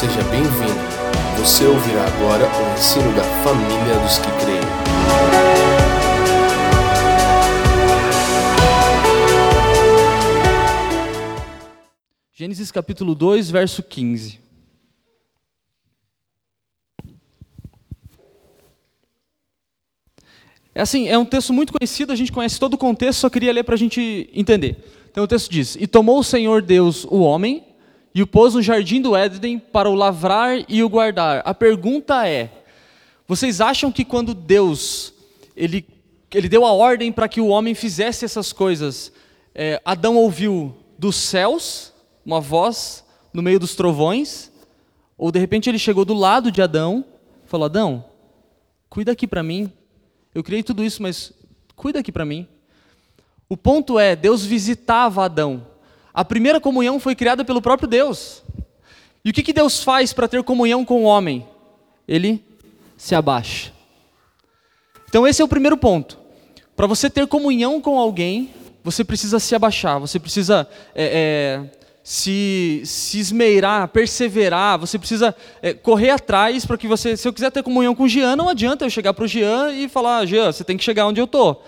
seja bem-vindo. Você ouvirá agora o ensino da família dos que creem. Gênesis capítulo 2, verso 15. É assim, é um texto muito conhecido, a gente conhece todo o contexto, só queria ler para a gente entender. Então o texto diz: E tomou o Senhor Deus o homem e o pôs no jardim do Éden para o lavrar e o guardar. A pergunta é: vocês acham que quando Deus ele, ele deu a ordem para que o homem fizesse essas coisas, é, Adão ouviu dos céus uma voz no meio dos trovões? Ou de repente ele chegou do lado de Adão e falou: Adão, cuida aqui para mim. Eu criei tudo isso, mas cuida aqui para mim. O ponto é: Deus visitava Adão. A primeira comunhão foi criada pelo próprio Deus. E o que, que Deus faz para ter comunhão com o homem? Ele se abaixa. Então, esse é o primeiro ponto. Para você ter comunhão com alguém, você precisa se abaixar, você precisa é, é, se, se esmeirar, perseverar, você precisa é, correr atrás para que você. Se eu quiser ter comunhão com o Jean, não adianta eu chegar para o Jean e falar: Jean, você tem que chegar onde eu estou.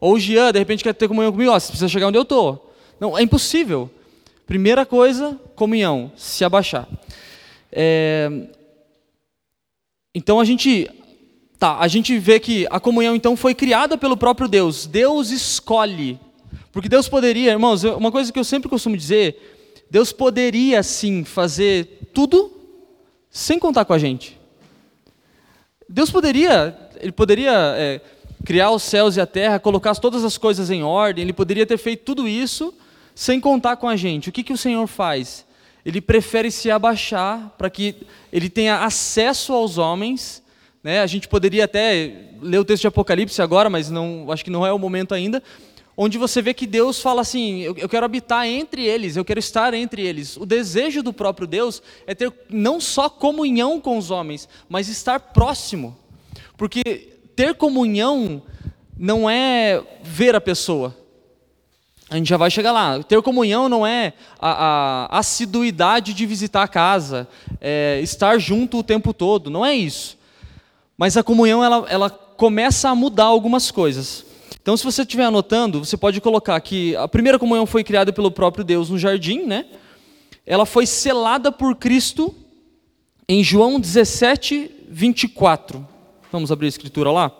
Ou o Jean, de repente, quer ter comunhão comigo, ó, você precisa chegar onde eu estou. Não, é impossível. Primeira coisa, comunhão, se abaixar. É... Então a gente, tá, a gente vê que a comunhão então foi criada pelo próprio Deus. Deus escolhe, porque Deus poderia, irmãos, uma coisa que eu sempre costumo dizer, Deus poderia sim fazer tudo sem contar com a gente. Deus poderia, ele poderia é, criar os céus e a terra, colocar todas as coisas em ordem, ele poderia ter feito tudo isso sem contar com a gente. O que, que o Senhor faz? Ele prefere se abaixar para que ele tenha acesso aos homens. Né? A gente poderia até ler o texto de Apocalipse agora, mas não, acho que não é o momento ainda. Onde você vê que Deus fala assim: eu, eu quero habitar entre eles, eu quero estar entre eles. O desejo do próprio Deus é ter não só comunhão com os homens, mas estar próximo. Porque ter comunhão não é ver a pessoa, a gente já vai chegar lá. Ter comunhão não é a, a assiduidade de visitar a casa, é estar junto o tempo todo, não é isso. Mas a comunhão ela, ela começa a mudar algumas coisas. Então, se você estiver anotando, você pode colocar que a primeira comunhão foi criada pelo próprio Deus no jardim, né? Ela foi selada por Cristo em João 17, 24. Vamos abrir a escritura lá?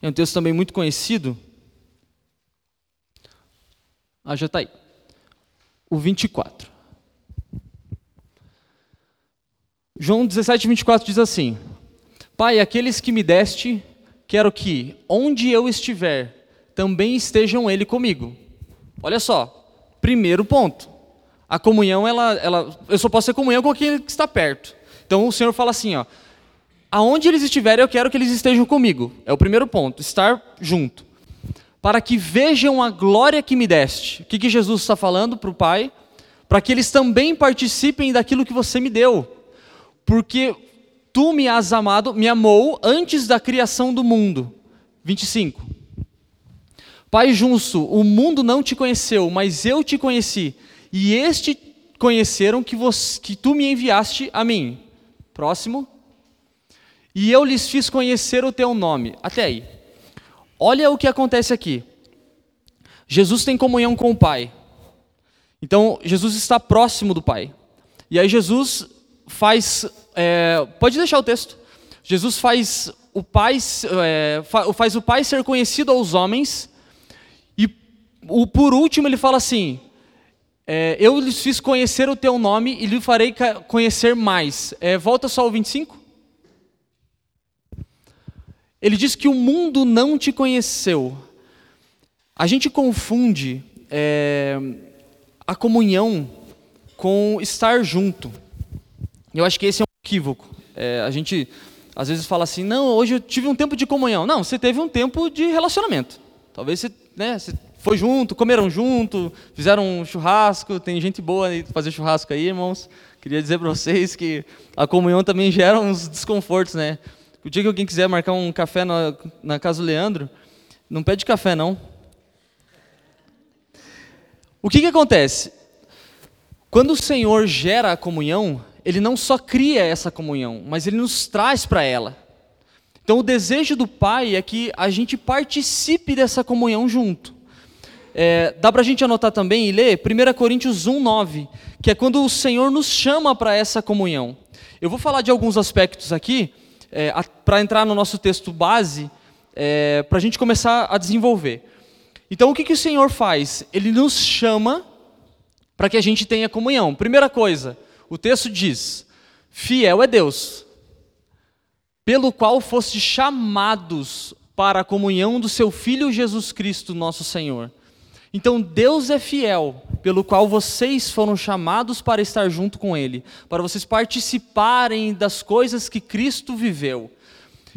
É um texto também muito conhecido. Ah, já está aí. O 24. João 17, 24 diz assim: Pai, aqueles que me deste, quero que, onde eu estiver, também estejam ele comigo. Olha só, primeiro ponto. A comunhão, ela, ela, eu só posso ter comunhão com aquele que está perto. Então o Senhor fala assim: ó, aonde eles estiverem, eu quero que eles estejam comigo. É o primeiro ponto, estar junto para que vejam a glória que me deste. O que, que Jesus está falando para o Pai? Para que eles também participem daquilo que você me deu. Porque tu me has amado, me amou antes da criação do mundo. 25. Pai justo, o mundo não te conheceu, mas eu te conheci. E este conheceram que, você, que tu me enviaste a mim. Próximo. E eu lhes fiz conhecer o teu nome. Até aí. Olha o que acontece aqui. Jesus tem comunhão com o Pai. Então, Jesus está próximo do Pai. E aí, Jesus faz. É, pode deixar o texto. Jesus faz o Pai, é, faz o Pai ser conhecido aos homens. E o, por último, ele fala assim: é, Eu lhes fiz conhecer o teu nome e lhe farei conhecer mais. É, volta só ao 25. Ele diz que o mundo não te conheceu. A gente confunde é, a comunhão com estar junto. Eu acho que esse é um equívoco. É, a gente às vezes fala assim: não, hoje eu tive um tempo de comunhão. Não, você teve um tempo de relacionamento. Talvez você, né, você foi junto, comeram junto, fizeram um churrasco. Tem gente boa aí fazer churrasco aí, irmãos. Queria dizer para vocês que a comunhão também gera uns desconfortos, né? O dia que alguém quiser marcar um café na, na casa do Leandro, não pede café, não. O que, que acontece? Quando o Senhor gera a comunhão, ele não só cria essa comunhão, mas ele nos traz para ela. Então, o desejo do Pai é que a gente participe dessa comunhão junto. É, dá para a gente anotar também e ler 1 Coríntios 1, 9, que é quando o Senhor nos chama para essa comunhão. Eu vou falar de alguns aspectos aqui, é, para entrar no nosso texto base, é, para a gente começar a desenvolver. Então, o que, que o Senhor faz? Ele nos chama para que a gente tenha comunhão. Primeira coisa, o texto diz: Fiel é Deus, pelo qual foste chamados para a comunhão do seu Filho Jesus Cristo, nosso Senhor. Então Deus é fiel, pelo qual vocês foram chamados para estar junto com Ele, para vocês participarem das coisas que Cristo viveu.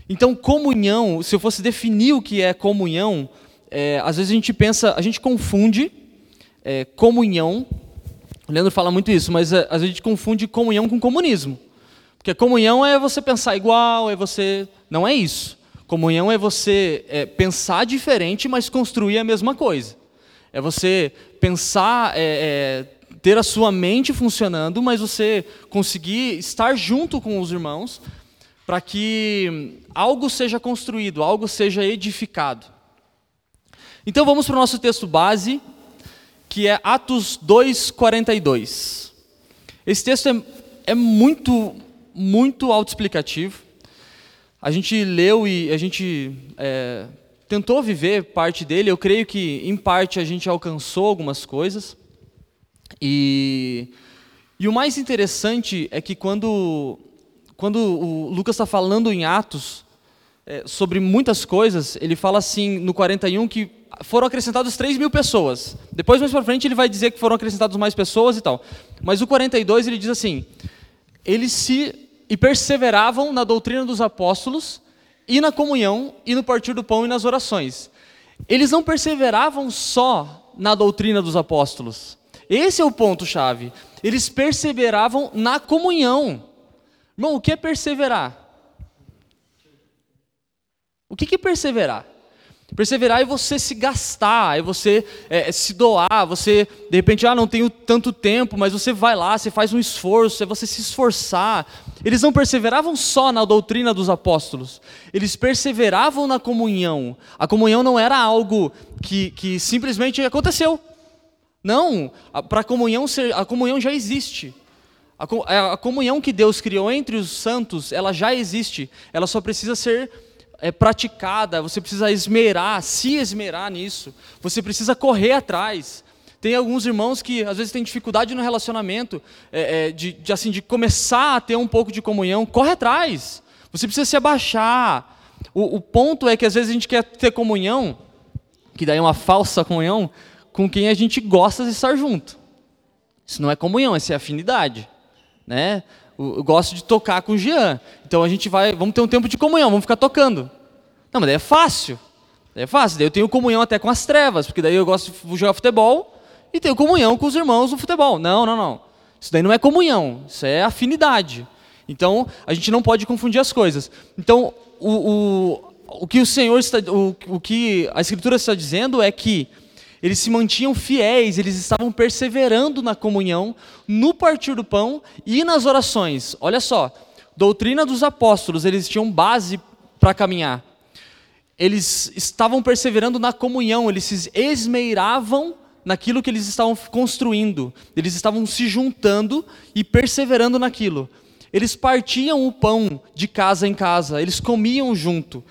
Então, comunhão, se eu fosse definir o que é comunhão, é, às vezes a gente pensa, a gente confunde é, comunhão o Leandro fala muito isso, mas é, às vezes a gente confunde comunhão com comunismo. Porque comunhão é você pensar igual, é você. Não é isso. Comunhão é você é, pensar diferente, mas construir a mesma coisa. É você pensar, é, é, ter a sua mente funcionando, mas você conseguir estar junto com os irmãos para que algo seja construído, algo seja edificado. Então vamos para o nosso texto base, que é Atos 2:42. Esse texto é, é muito, muito autoexplicativo. A gente leu e a gente é, tentou viver parte dele. Eu creio que, em parte, a gente alcançou algumas coisas. E, e o mais interessante é que quando, quando o Lucas está falando em Atos é, sobre muitas coisas, ele fala assim no 41 que foram acrescentados 3 mil pessoas. Depois, mais para frente, ele vai dizer que foram acrescentados mais pessoas e tal. Mas o 42, ele diz assim: eles se e perseveravam na doutrina dos apóstolos e na comunhão e no partir do pão e nas orações. Eles não perseveravam só na doutrina dos apóstolos. Esse é o ponto chave. Eles perseveravam na comunhão. Irmão, o que é perseverar? O que é perseverar? Perseverar é você se gastar, é você é, se doar, você, de repente, ah, não tenho tanto tempo, mas você vai lá, você faz um esforço, é você se esforçar. Eles não perseveravam só na doutrina dos apóstolos, eles perseveravam na comunhão. A comunhão não era algo que, que simplesmente aconteceu. Não, para a comunhão ser, a comunhão já existe. A, a comunhão que Deus criou entre os santos, ela já existe, ela só precisa ser é, praticada, você precisa esmerar, se esmerar nisso, você precisa correr atrás. Tem alguns irmãos que às vezes têm dificuldade no relacionamento, é, é, de, de, assim, de começar a ter um pouco de comunhão, corre atrás. Você precisa se abaixar. O, o ponto é que às vezes a gente quer ter comunhão, que daí é uma falsa comunhão, com quem a gente gosta de estar junto. Isso não é comunhão, isso é afinidade. Né? Eu gosto de tocar com o Jean. Então a gente vai, vamos ter um tempo de comunhão, vamos ficar tocando. Não, mas daí é fácil. Daí é fácil. Daí eu tenho comunhão até com as trevas, porque daí eu gosto de jogar futebol e tenho comunhão com os irmãos no futebol. Não, não, não. Isso daí não é comunhão, isso é afinidade. Então a gente não pode confundir as coisas. Então o, o, o que o Senhor está, o, o que a Escritura está dizendo é que eles se mantinham fiéis, eles estavam perseverando na comunhão, no partir do pão e nas orações. Olha só, doutrina dos apóstolos, eles tinham base para caminhar. Eles estavam perseverando na comunhão, eles se esmeiravam naquilo que eles estavam construindo, eles estavam se juntando e perseverando naquilo. Eles partiam o pão de casa em casa, eles comiam junto.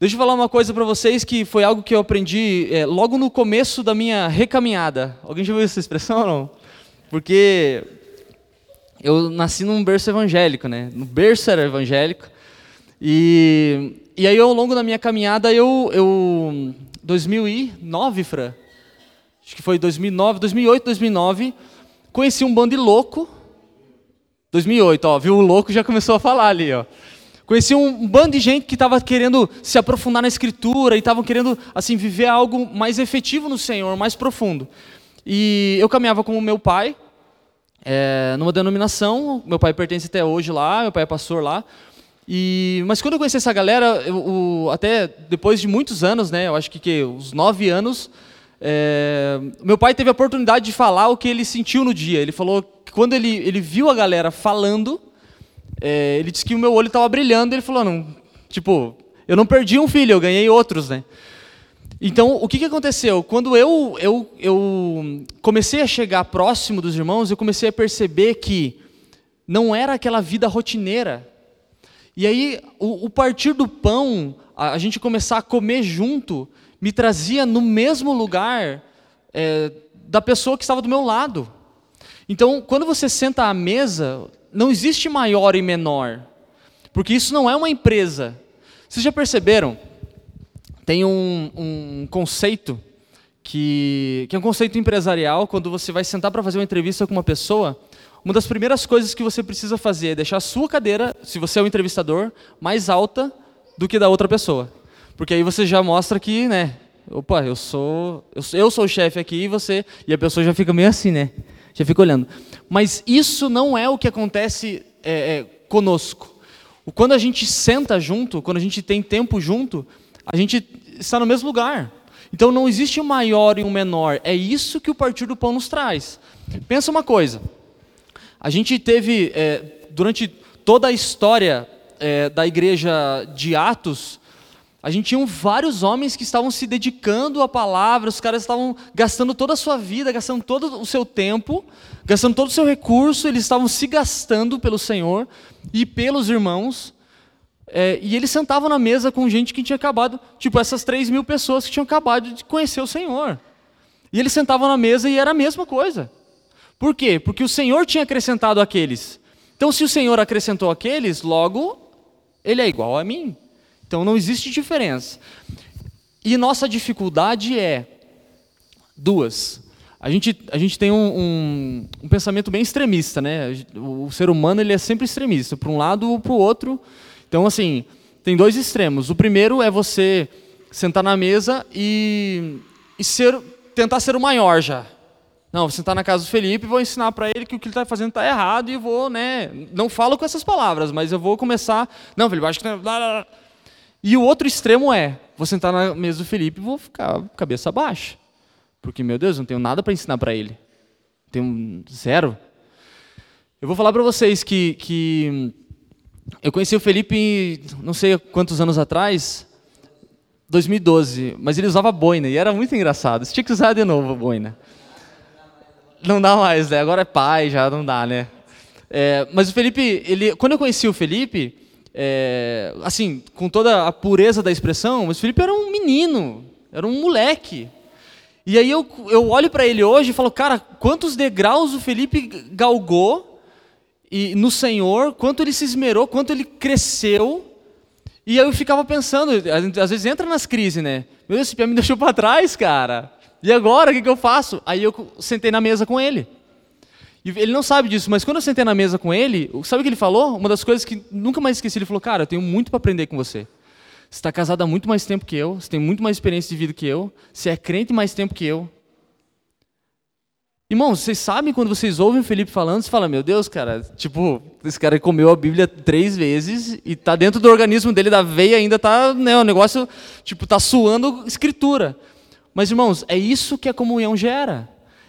Deixa eu falar uma coisa para vocês que foi algo que eu aprendi é, logo no começo da minha recaminhada. Alguém já ouviu essa expressão ou não? Porque eu nasci num berço evangélico, né? No berço era evangélico. E, e aí, ao longo da minha caminhada, eu, eu 2009, Fran, acho que foi 2009, 2008, 2009, conheci um bando de louco. 2008, ó, viu? O louco já começou a falar ali, ó. Conheci um, bando de gente que estava querendo se aprofundar na escritura e estavam querendo assim viver algo mais efetivo no Senhor, mais profundo. E eu caminhava com o meu pai é, numa denominação. Meu pai pertence até hoje lá, meu pai é pastor lá. E, mas quando eu conheci essa galera, eu, o, até depois de muitos anos, né, eu acho que, que nove anos, é, meu pai teve a oportunidade de falar o que ele sentiu no dia. Ele falou que quando ele, ele viu a galera falando, é, ele disse que o meu olho estava brilhando. Ele falou, não, tipo, eu não perdi um filho, eu ganhei outros, né? Então, o que, que aconteceu? Quando eu, eu, eu comecei a chegar próximo dos irmãos, eu comecei a perceber que não era aquela vida rotineira. E aí, o, o partir do pão, a, a, gente começar a comer junto, me trazia no mesmo lugar é, da pessoa que estava do meu lado. Então, quando você senta à mesa, não existe maior e menor, porque isso não é uma empresa. Vocês já perceberam? Tem um, um conceito que, que é um conceito empresarial, quando você vai sentar para fazer uma entrevista com uma pessoa, uma das primeiras coisas que você precisa fazer é deixar a sua cadeira, se você é o entrevistador, mais alta do que da outra pessoa. Porque aí você já mostra que, né, opa, eu sou, eu, eu sou o chefe aqui e você, e a pessoa já fica meio assim, né? Já fica olhando. Mas isso não é o que acontece é, é, conosco. Quando a gente senta junto, quando a gente tem tempo junto, a gente está no mesmo lugar. Então não existe um maior e um menor. É isso que o Partido do Pão nos traz. Pensa uma coisa. A gente teve, é, durante toda a história é, da igreja de Atos, a gente tinha vários homens que estavam se dedicando à palavra, os caras estavam gastando toda a sua vida, gastando todo o seu tempo, gastando todo o seu recurso, eles estavam se gastando pelo Senhor e pelos irmãos. É, e eles sentavam na mesa com gente que tinha acabado, tipo essas 3 mil pessoas que tinham acabado de conhecer o Senhor. E eles sentavam na mesa e era a mesma coisa. Por quê? Porque o Senhor tinha acrescentado aqueles. Então, se o Senhor acrescentou aqueles, logo ele é igual a mim. Então não existe diferença. E nossa dificuldade é duas. A gente, a gente tem um, um, um pensamento bem extremista, né? O, ser humano ele é sempre extremista, para um lado ou para o outro. Então, assim, tem dois extremos. O primeiro é você sentar na mesa e, e ser, tentar ser o maior já. Não, vou sentar na casa do Felipe e vou ensinar para ele que o que ele está fazendo está errado e vou, né? Não falo com essas palavras, mas eu vou começar. Não, Felipe, acho que. E o outro extremo é: vou sentar na mesa do Felipe e vou ficar cabeça baixa. Porque, meu Deus, não tenho nada para ensinar para ele. Tenho zero. Eu vou falar para vocês que, que eu conheci o Felipe, não sei quantos anos atrás, 2012, mas ele usava boina e era muito engraçado. Você tinha que usar de novo a boina. Não dá mais, né? Agora é pai, já não dá, né? É, mas o Felipe, ele, quando eu conheci o Felipe, é, assim, com toda a pureza da expressão, mas Felipe era um menino, era um moleque. E aí eu, eu olho para ele hoje e falo, cara, quantos degraus o Felipe galgou e no Senhor, quanto ele se esmerou, quanto ele cresceu. E eu ficava pensando, às vezes entra nas crises, né? Meu Deus, esse pé me deixou para trás, cara. E agora, o que, que eu faço? Aí eu sentei na mesa com ele. E ele não sabe disso, mas quando eu sentei na mesa com ele, sabe o que ele falou? Uma das coisas que nunca mais esqueci, ele falou, cara, eu tenho muito para aprender com você. Você está casado há muito mais tempo que eu, você tem muito mais experiência de vida que eu, você é crente mais tempo que eu, Irmãos, vocês sabem quando vocês ouvem o Felipe falando, você fala, meu Deus, cara, tipo, esse cara comeu a Bíblia três vezes e tá dentro do organismo dele, da veia, ainda tá, né, o negócio, tipo, tá suando escritura. Mas, irmãos, é isso que a comunhão gera.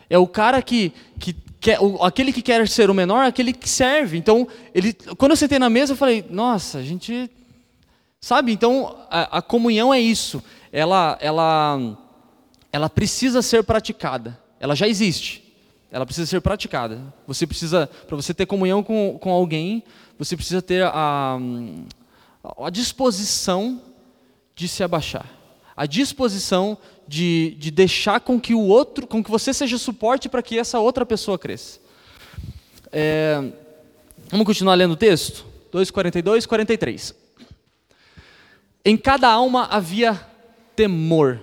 É o cara que, que quer, o, aquele que quer ser o menor, aquele que serve. Então, ele, quando eu sentei na mesa, eu falei, nossa, a gente, sabe? Então, a, a comunhão é isso. Ela, ela, ela precisa ser praticada. Ela já existe ela precisa ser praticada. Você precisa, para você ter comunhão com, com alguém, você precisa ter a, a disposição de se abaixar, a disposição de, de deixar com que o outro, com que você seja suporte para que essa outra pessoa cresça. É, vamos continuar lendo o texto? 2,42, 43. Em cada alma havia temor.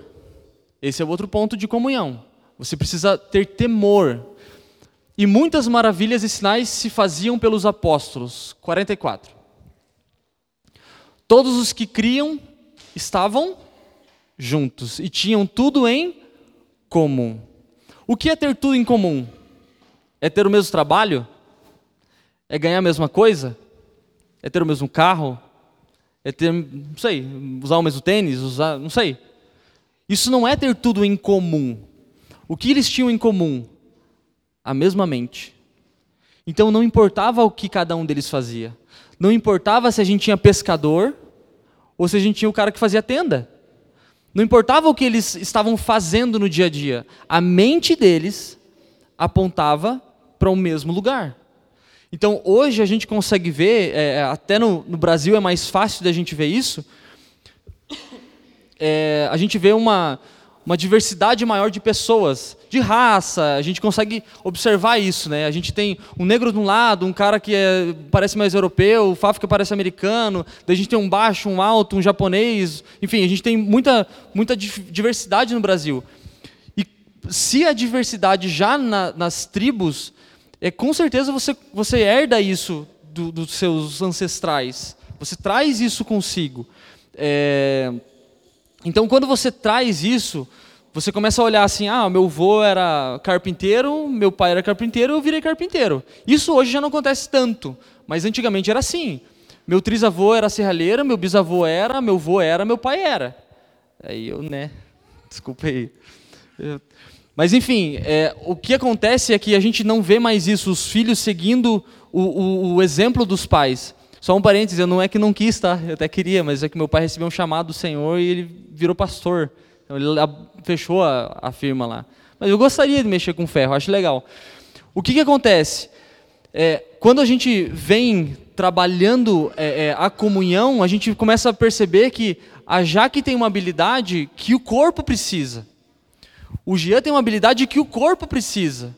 Esse é o outro ponto de comunhão. Você precisa ter temor e muitas maravilhas e sinais se faziam pelos apóstolos. 44. Todos os que criam estavam juntos e tinham tudo em comum. O que é ter tudo em comum? É ter o mesmo trabalho? É ganhar a mesma coisa? É ter o mesmo carro? É ter, não sei, usar o mesmo tênis, usar, não sei. Isso não é ter tudo em comum. O que eles tinham em comum? A mesma mente. Então não importava o que cada um deles fazia. Não importava se a gente tinha pescador ou se a gente tinha o cara que fazia tenda. Não importava o que eles estavam fazendo no dia a dia. A mente deles apontava para o mesmo lugar. Então hoje a gente consegue ver, é, é, até no, no, Brasil é mais fácil da gente ver isso. É, a gente vê uma, uma diversidade maior de pessoas, de raça, a gente consegue observar isso, né? A gente tem um negro de um lado, um cara que é, parece mais europeu, o que parece americano, daí a gente tem um baixo, um alto, um japonês, enfim, a gente tem muita, muita diversidade no Brasil. E se a diversidade já na, nas tribos, é, com certeza você, você herda isso do, dos seus ancestrais, você traz isso consigo. É, então, quando você traz isso, você começa a olhar assim: ah, meu avô era carpinteiro, meu pai era carpinteiro, eu virei carpinteiro. Isso hoje já não acontece tanto, mas antigamente era assim. Meu trisavô era serralheiro, meu bisavô era, meu avô era, meu pai era. Aí eu, né? Desculpa aí. Mas enfim, é, o que acontece é que a gente não vê mais isso, os filhos seguindo o, o, o exemplo dos pais. Só um parênteses, eu não é que não quis, tá? Eu até queria, mas é que meu pai recebeu um chamado do Senhor e ele virou pastor. Então ele fechou a, a firma lá. Mas eu gostaria de mexer com ferro, acho legal. O que, que acontece? É, quando a gente vem trabalhando é, é, a comunhão, a gente começa a perceber que a Jaque tem uma habilidade que o corpo precisa. O Jean tem uma habilidade que o corpo precisa.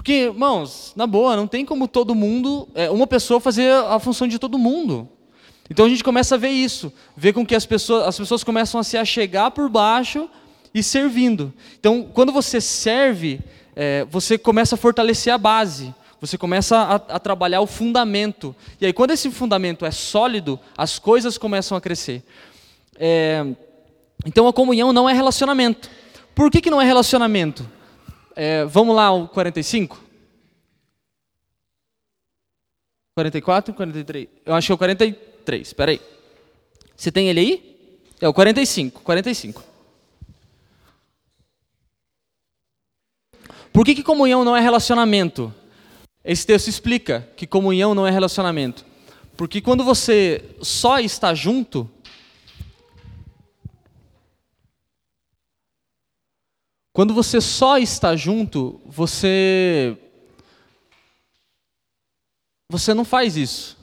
Porque, irmãos, na boa, não tem como todo mundo, é, uma pessoa fazer a função de todo mundo. Então a gente começa a ver isso, ver com que as pessoas, as pessoas começam a se achegar por baixo e servindo. Então, quando você serve, é, você começa a fortalecer a base, você começa a, a, trabalhar o fundamento. E aí, quando esse fundamento é sólido, as coisas começam a crescer. É, então, a comunhão não é relacionamento. Por que, que não é relacionamento? É, vamos lá, o 45? 44, 43? Eu acho que é o 43, espera aí. Você tem ele aí? É o 45, 45. Por que, que comunhão não é relacionamento? Esse texto explica que comunhão não é relacionamento. Porque quando você só está junto, Quando você só está junto, você você não faz isso.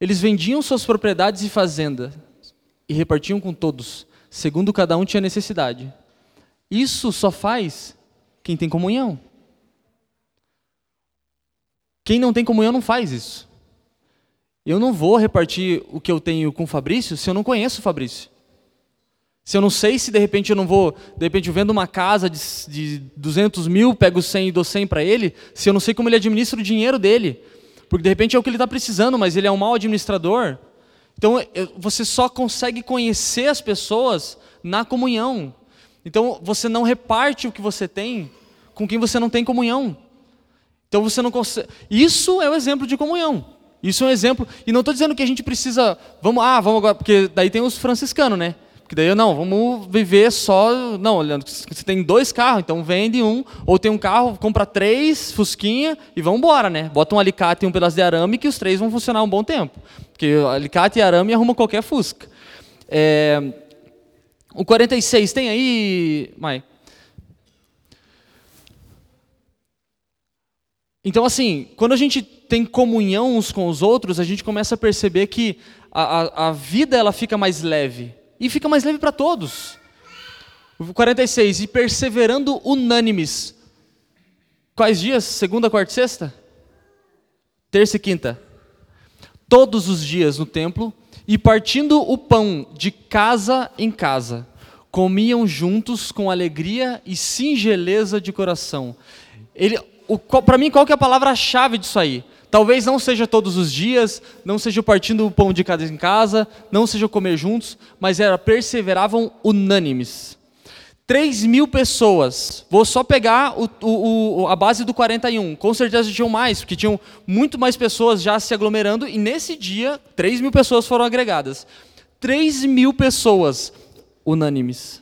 Eles vendiam suas propriedades e fazenda e repartiam com todos, segundo cada um tinha necessidade. Isso só faz quem tem comunhão. Quem não tem comunhão não faz isso. Eu não vou repartir o que eu tenho com o Fabrício se eu não conheço o Fabrício. Se eu não sei se de repente eu não vou, de repente eu vendo uma casa de, de 200 mil, pego 100 e dou 100 para ele, se eu não sei como ele administra o dinheiro dele, porque de repente é o que ele está precisando, mas ele é um mau administrador. Então você só consegue conhecer as pessoas na comunhão. Então você não reparte o que você tem com quem você não tem comunhão. Então você não consegue. Isso é o exemplo de comunhão. Isso é um exemplo. E não estou dizendo que a gente precisa. Vamos, ah, vamos agora, porque daí tem os franciscanos, né? Que daí, não, vamos viver só. Não, olhando, você tem dois carros, então vende um, ou tem um carro, compra três, fusquinha e vamos embora, né? Bota um alicate e um pedaço de arame que os três vão funcionar um bom tempo. Porque alicate e arame arruma qualquer fusca. É, o 46 tem aí, Mai? Então, assim, quando a gente tem comunhão uns com os outros, a gente começa a perceber que a, a, a vida ela fica mais leve e fica mais leve para todos. 46, e perseverando unânimes. Quais dias? Segunda, quarta e sexta? Terça e quinta. Todos os dias no templo, e partindo o pão de casa em casa, comiam juntos com alegria e singeleza de coração. Para mim, qual que é a palavra-chave disso aí? Talvez não seja todos os dias, não seja partindo o pão de casa em casa, não seja comer juntos, mas era perseveravam unânimes. 3 mil pessoas. Vou só pegar o, o, a base do 41. Com certeza tinham mais, porque tinham muito mais pessoas já se aglomerando, e nesse dia, 3 mil pessoas foram agregadas. 3 mil pessoas unânimes.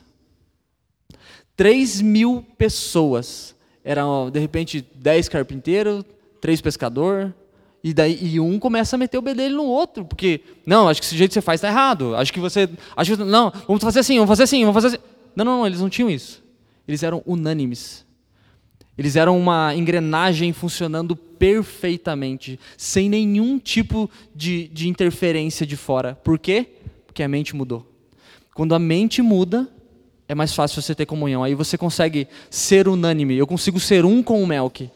3 mil pessoas. Eram, de repente, 10 carpinteiros, três pescador, e daí e um começa a meter o bedelho no outro, porque não, acho que esse jeito que você faz está errado. Acho que você, acho que, não, vamos fazer assim, vamos fazer assim, vamos fazer assim. Não, não, não, eles não tinham isso. Eles eram unânimes. Eles eram uma engrenagem funcionando perfeitamente, sem nenhum tipo de, de interferência de fora. Por quê? Porque a mente mudou. Quando a mente muda, é mais fácil você ter comunhão. Aí você consegue ser unânime. Eu consigo ser um com o Melk.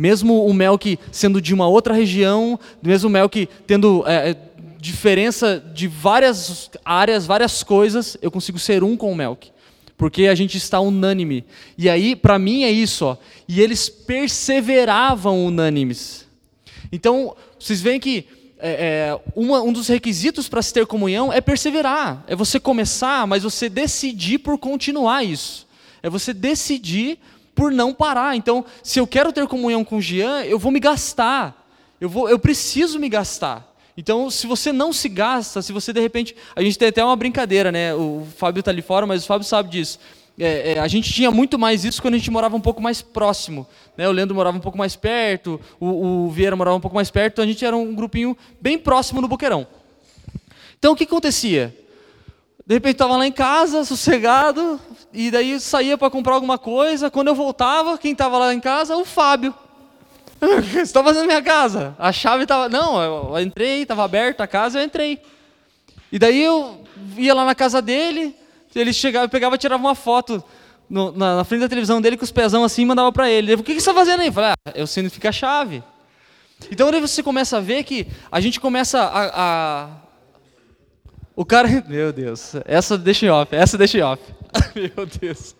Mesmo o Melk sendo de uma outra região, mesmo o Melk tendo é, é, diferença de várias áreas, várias coisas, eu consigo ser um com o Melk. Porque a gente está unânime. E aí, para mim, é isso. Ó. E eles perseveravam unânimes. Então, vocês veem que é, é, uma, um dos requisitos para se ter comunhão é perseverar. É você começar, mas você decidir por continuar isso. É você decidir por não parar. Então, se eu quero ter comunhão com o Jean, eu vou me gastar. Eu, vou, eu preciso me gastar. Então, se você não se gasta, se você de repente. A gente tem até uma brincadeira, né? O Fábio está ali fora, mas o Fábio sabe disso. É, é, a gente tinha muito mais isso quando a gente morava um pouco mais próximo. Né? O Leandro morava um pouco mais perto, o, o Vieira morava um pouco mais perto, então a gente era um grupinho bem próximo no Boqueirão. Então, o que acontecia? De repente estava lá em casa, sossegado, e daí saía para comprar alguma coisa. Quando eu voltava, quem estava lá em casa? O Fábio. Você está fazendo minha casa? A chave estava. Não, eu entrei, estava aberta a casa, eu entrei. E daí eu ia lá na casa dele, ele chegava, pegava e tirava uma foto no, na, na, frente da televisão dele com os pezão assim e mandava para ele. ele. O que, você está fazendo aí? Eu falei, ah, eu significa a chave. Então aí você começa a ver que a gente começa a, a o cara. Meu Deus. Essa deixa em off. Essa deixa em off. Meu Deus.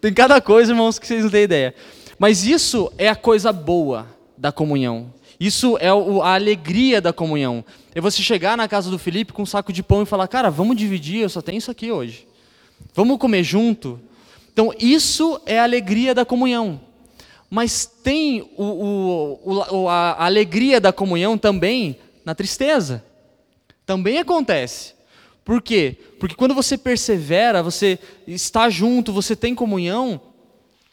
Tem cada coisa, irmãos, que vocês não têm ideia. Mas isso é a coisa boa da comunhão. Isso é a alegria da comunhão. É você chegar na casa do Felipe com um saco de pão e falar: Cara, vamos dividir, eu só tenho isso aqui hoje. Vamos comer junto. Então, isso é a alegria da comunhão. Mas tem o, o, o, a alegria da comunhão também na tristeza. Também acontece. Por quê? Porque quando você persevera, você está junto, você tem comunhão,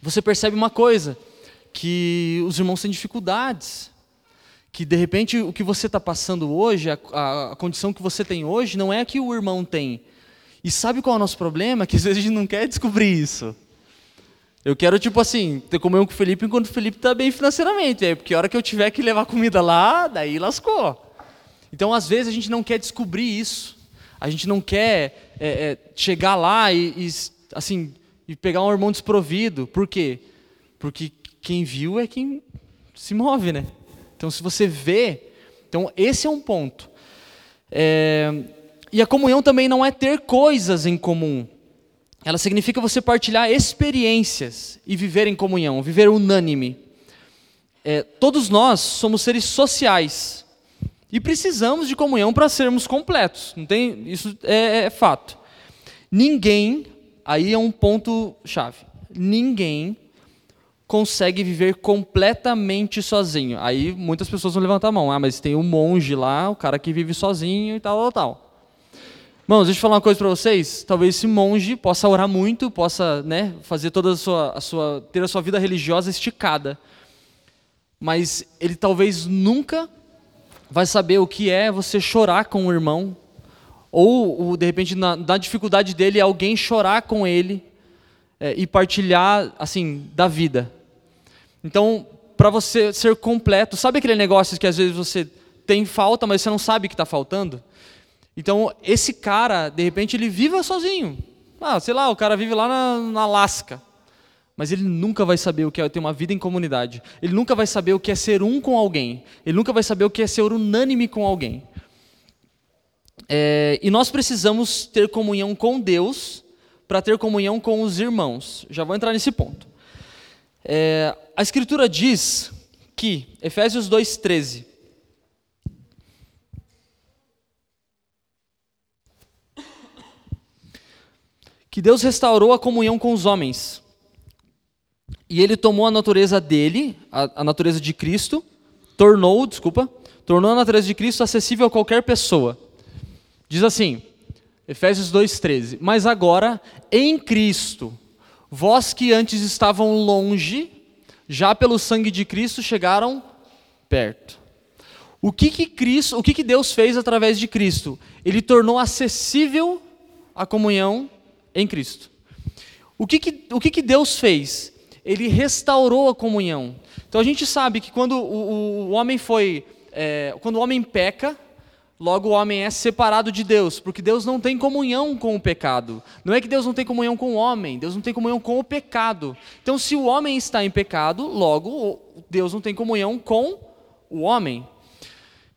você percebe uma coisa: que os irmãos têm dificuldades. Que de repente o que você está passando hoje, a, a, a, condição que você tem hoje, não é a que o irmão tem. E sabe qual é o nosso problema? Que às vezes a gente não quer descobrir isso. Eu quero, tipo assim, ter comunhão com o Felipe enquanto o Felipe está bem financeiramente. Porque a hora que eu tiver que levar comida lá, daí lascou. Então, às vezes, a gente não quer descobrir isso. A gente não quer é, é, chegar lá e, e, assim, e pegar um irmão desprovido. Por quê? Porque quem viu é quem se move, né? Então, se você vê, então esse é um ponto. É, e a comunhão também não é ter coisas em comum. Ela significa você partilhar experiências e viver em comunhão, viver unânime. É, todos nós somos seres sociais. E precisamos de comunhão para sermos completos. Não tem, isso é, é fato. Ninguém, aí é um ponto chave. Ninguém consegue viver completamente sozinho. Aí muitas pessoas vão levantar a mão. Ah, mas tem um monge lá, o cara que vive sozinho e tal, tal, tal. Irmãos, deixa eu falar uma coisa para vocês. Talvez esse monge possa orar muito, possa né, fazer toda a sua, a sua, ter a sua vida religiosa esticada. Mas ele talvez nunca vai saber o que é você chorar com o irmão, ou de repente na, na dificuldade dele alguém chorar com ele é, e partilhar assim da vida. Então, para você ser completo, sabe aquele negócio que às vezes você tem falta, mas você não sabe que está faltando? Então, esse cara, de repente, ele vive sozinho. Ah, sei lá, o cara vive lá na, na Alasca. Mas ele nunca vai saber o que é ter uma vida em comunidade. Ele nunca vai saber o que é ser um com alguém. Ele nunca vai saber o que é ser unânime com alguém. É, e nós precisamos ter comunhão com Deus para ter comunhão com os irmãos. Já vou entrar nesse ponto. É, a Escritura diz que, Efésios 2,13, que Deus restaurou a comunhão com os homens e ele tomou a natureza dele, a, a natureza de Cristo, tornou, desculpa, tornou a natureza de Cristo acessível a qualquer pessoa. Diz assim, Efésios 2,13: Mas agora, em Cristo, Vós que antes estavam longe, já pelo sangue de Cristo chegaram perto. O que que Cristo, o que que Deus fez através de Cristo? Ele tornou acessível a comunhão em Cristo. O que que, o que que Deus fez? Ele restaurou a comunhão. Então a gente sabe que quando o, o homem foi, é, quando o homem peca, Logo, o homem é separado de Deus, porque Deus não tem comunhão com o pecado. Não é que Deus não tem comunhão com o homem, Deus não tem comunhão com o pecado. Então, se o homem está em pecado, logo, Deus não tem comunhão com o homem.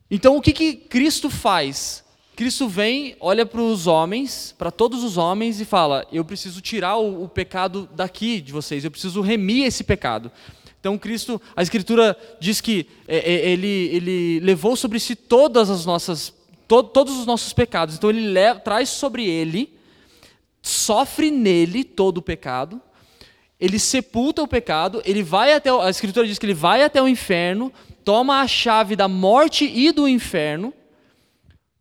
Então, o que, que Cristo faz? Cristo vem, olha para os homens, para todos os homens, e fala: Eu preciso tirar o, o pecado daqui de vocês, eu preciso remir esse pecado. Então Cristo, a Escritura diz que é, é, ele, ele levou sobre si todas as nossas, to, todos os nossos pecados. Então ele leva, traz sobre ele, sofre nele todo o pecado, ele sepulta o pecado, ele vai até a Escritura diz que ele vai até o inferno, toma a chave da morte e do inferno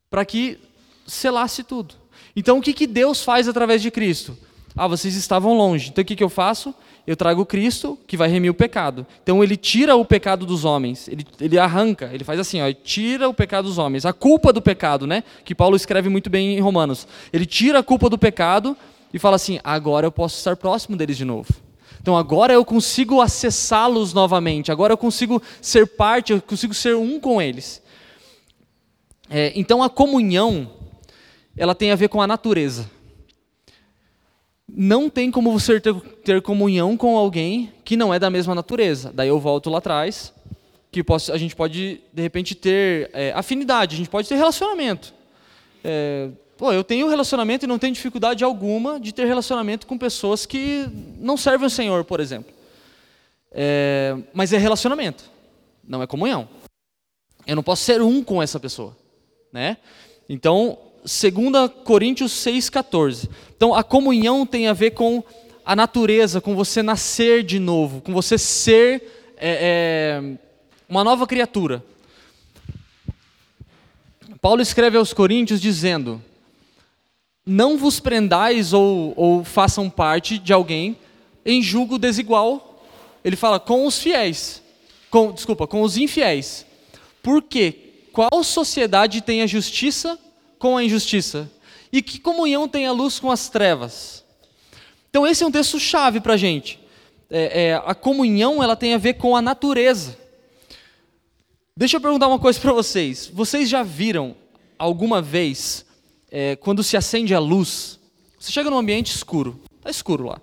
para que selasse tudo. Então o que, que Deus faz através de Cristo? Ah, vocês estavam longe. Então o que, que eu faço? eu trago Cristo que vai remir o pecado. Então ele tira o pecado dos homens, ele, ele arranca, ele faz assim, ó, tira o pecado dos homens, a culpa do pecado, né? Que Paulo escreve muito bem em Romanos. Ele tira a culpa do pecado e fala assim: agora eu posso estar próximo deles de novo. Então agora eu consigo acessá-los novamente, agora eu consigo ser parte, eu consigo ser um com eles. É, então a comunhão, ela tem a ver com a natureza não tem como você ter, ter, comunhão com alguém que não é da mesma natureza. Daí eu volto lá atrás, que posso, a gente pode, de repente, ter é, afinidade, a gente pode ter relacionamento. É, pô, eu tenho relacionamento e não tenho dificuldade alguma de ter relacionamento com pessoas que não servem o Senhor, por exemplo. É, mas é relacionamento, não é comunhão. Eu não posso ser um com essa pessoa. Né? Então, 2 Coríntios 6,14. Então, a comunhão tem a ver com a natureza, com você nascer de novo, com você ser é, é, uma nova criatura. Paulo escreve aos Coríntios dizendo: Não vos prendais ou, ou façam parte de alguém em julgo desigual. Ele fala com os fiéis, com, desculpa, com os infiéis. Por quê? Qual sociedade tem a justiça com a injustiça? E que comunhão tem a luz com as trevas? Então esse é um texto chave para a gente. É, é, a comunhão ela tem a ver com a natureza. Deixa eu perguntar uma coisa para vocês. Vocês já viram alguma vez é, quando se acende a luz? Você chega num ambiente escuro, está escuro lá,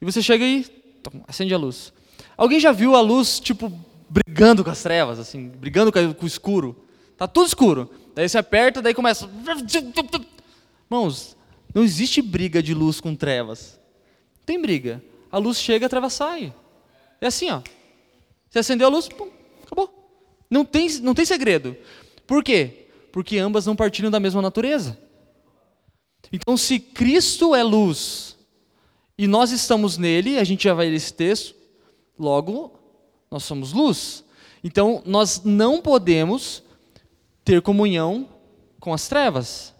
e você chega e acende a luz. Alguém já viu a luz tipo brigando com as trevas, assim, brigando com o escuro? Tá tudo escuro. Daí você aperta, daí começa. Irmãos, não existe briga de luz com trevas. Não tem briga. A luz chega, a treva sai. É assim, ó. Você acendeu a luz, pum, acabou. Não tem, não tem segredo. Por quê? Porque ambas não partilham da mesma natureza. Então, se Cristo é luz e nós estamos nele, a gente já vai ler esse texto, logo, nós somos luz. Então, nós não podemos ter comunhão com as trevas.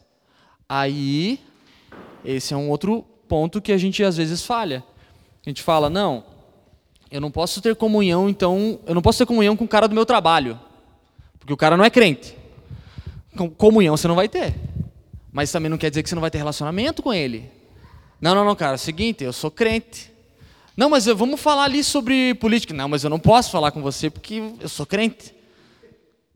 Aí, esse é um outro ponto que a gente às vezes falha. A gente fala, não, eu não posso ter comunhão, então, eu não posso ter comunhão com o cara do meu trabalho, porque o cara não é crente. Comunhão você não vai ter. Mas também não quer dizer que você não vai ter relacionamento com ele. Não, não, não, cara, é o seguinte, eu sou crente. Não, mas vamos falar ali sobre política. Não, mas eu não posso falar com você porque eu sou crente.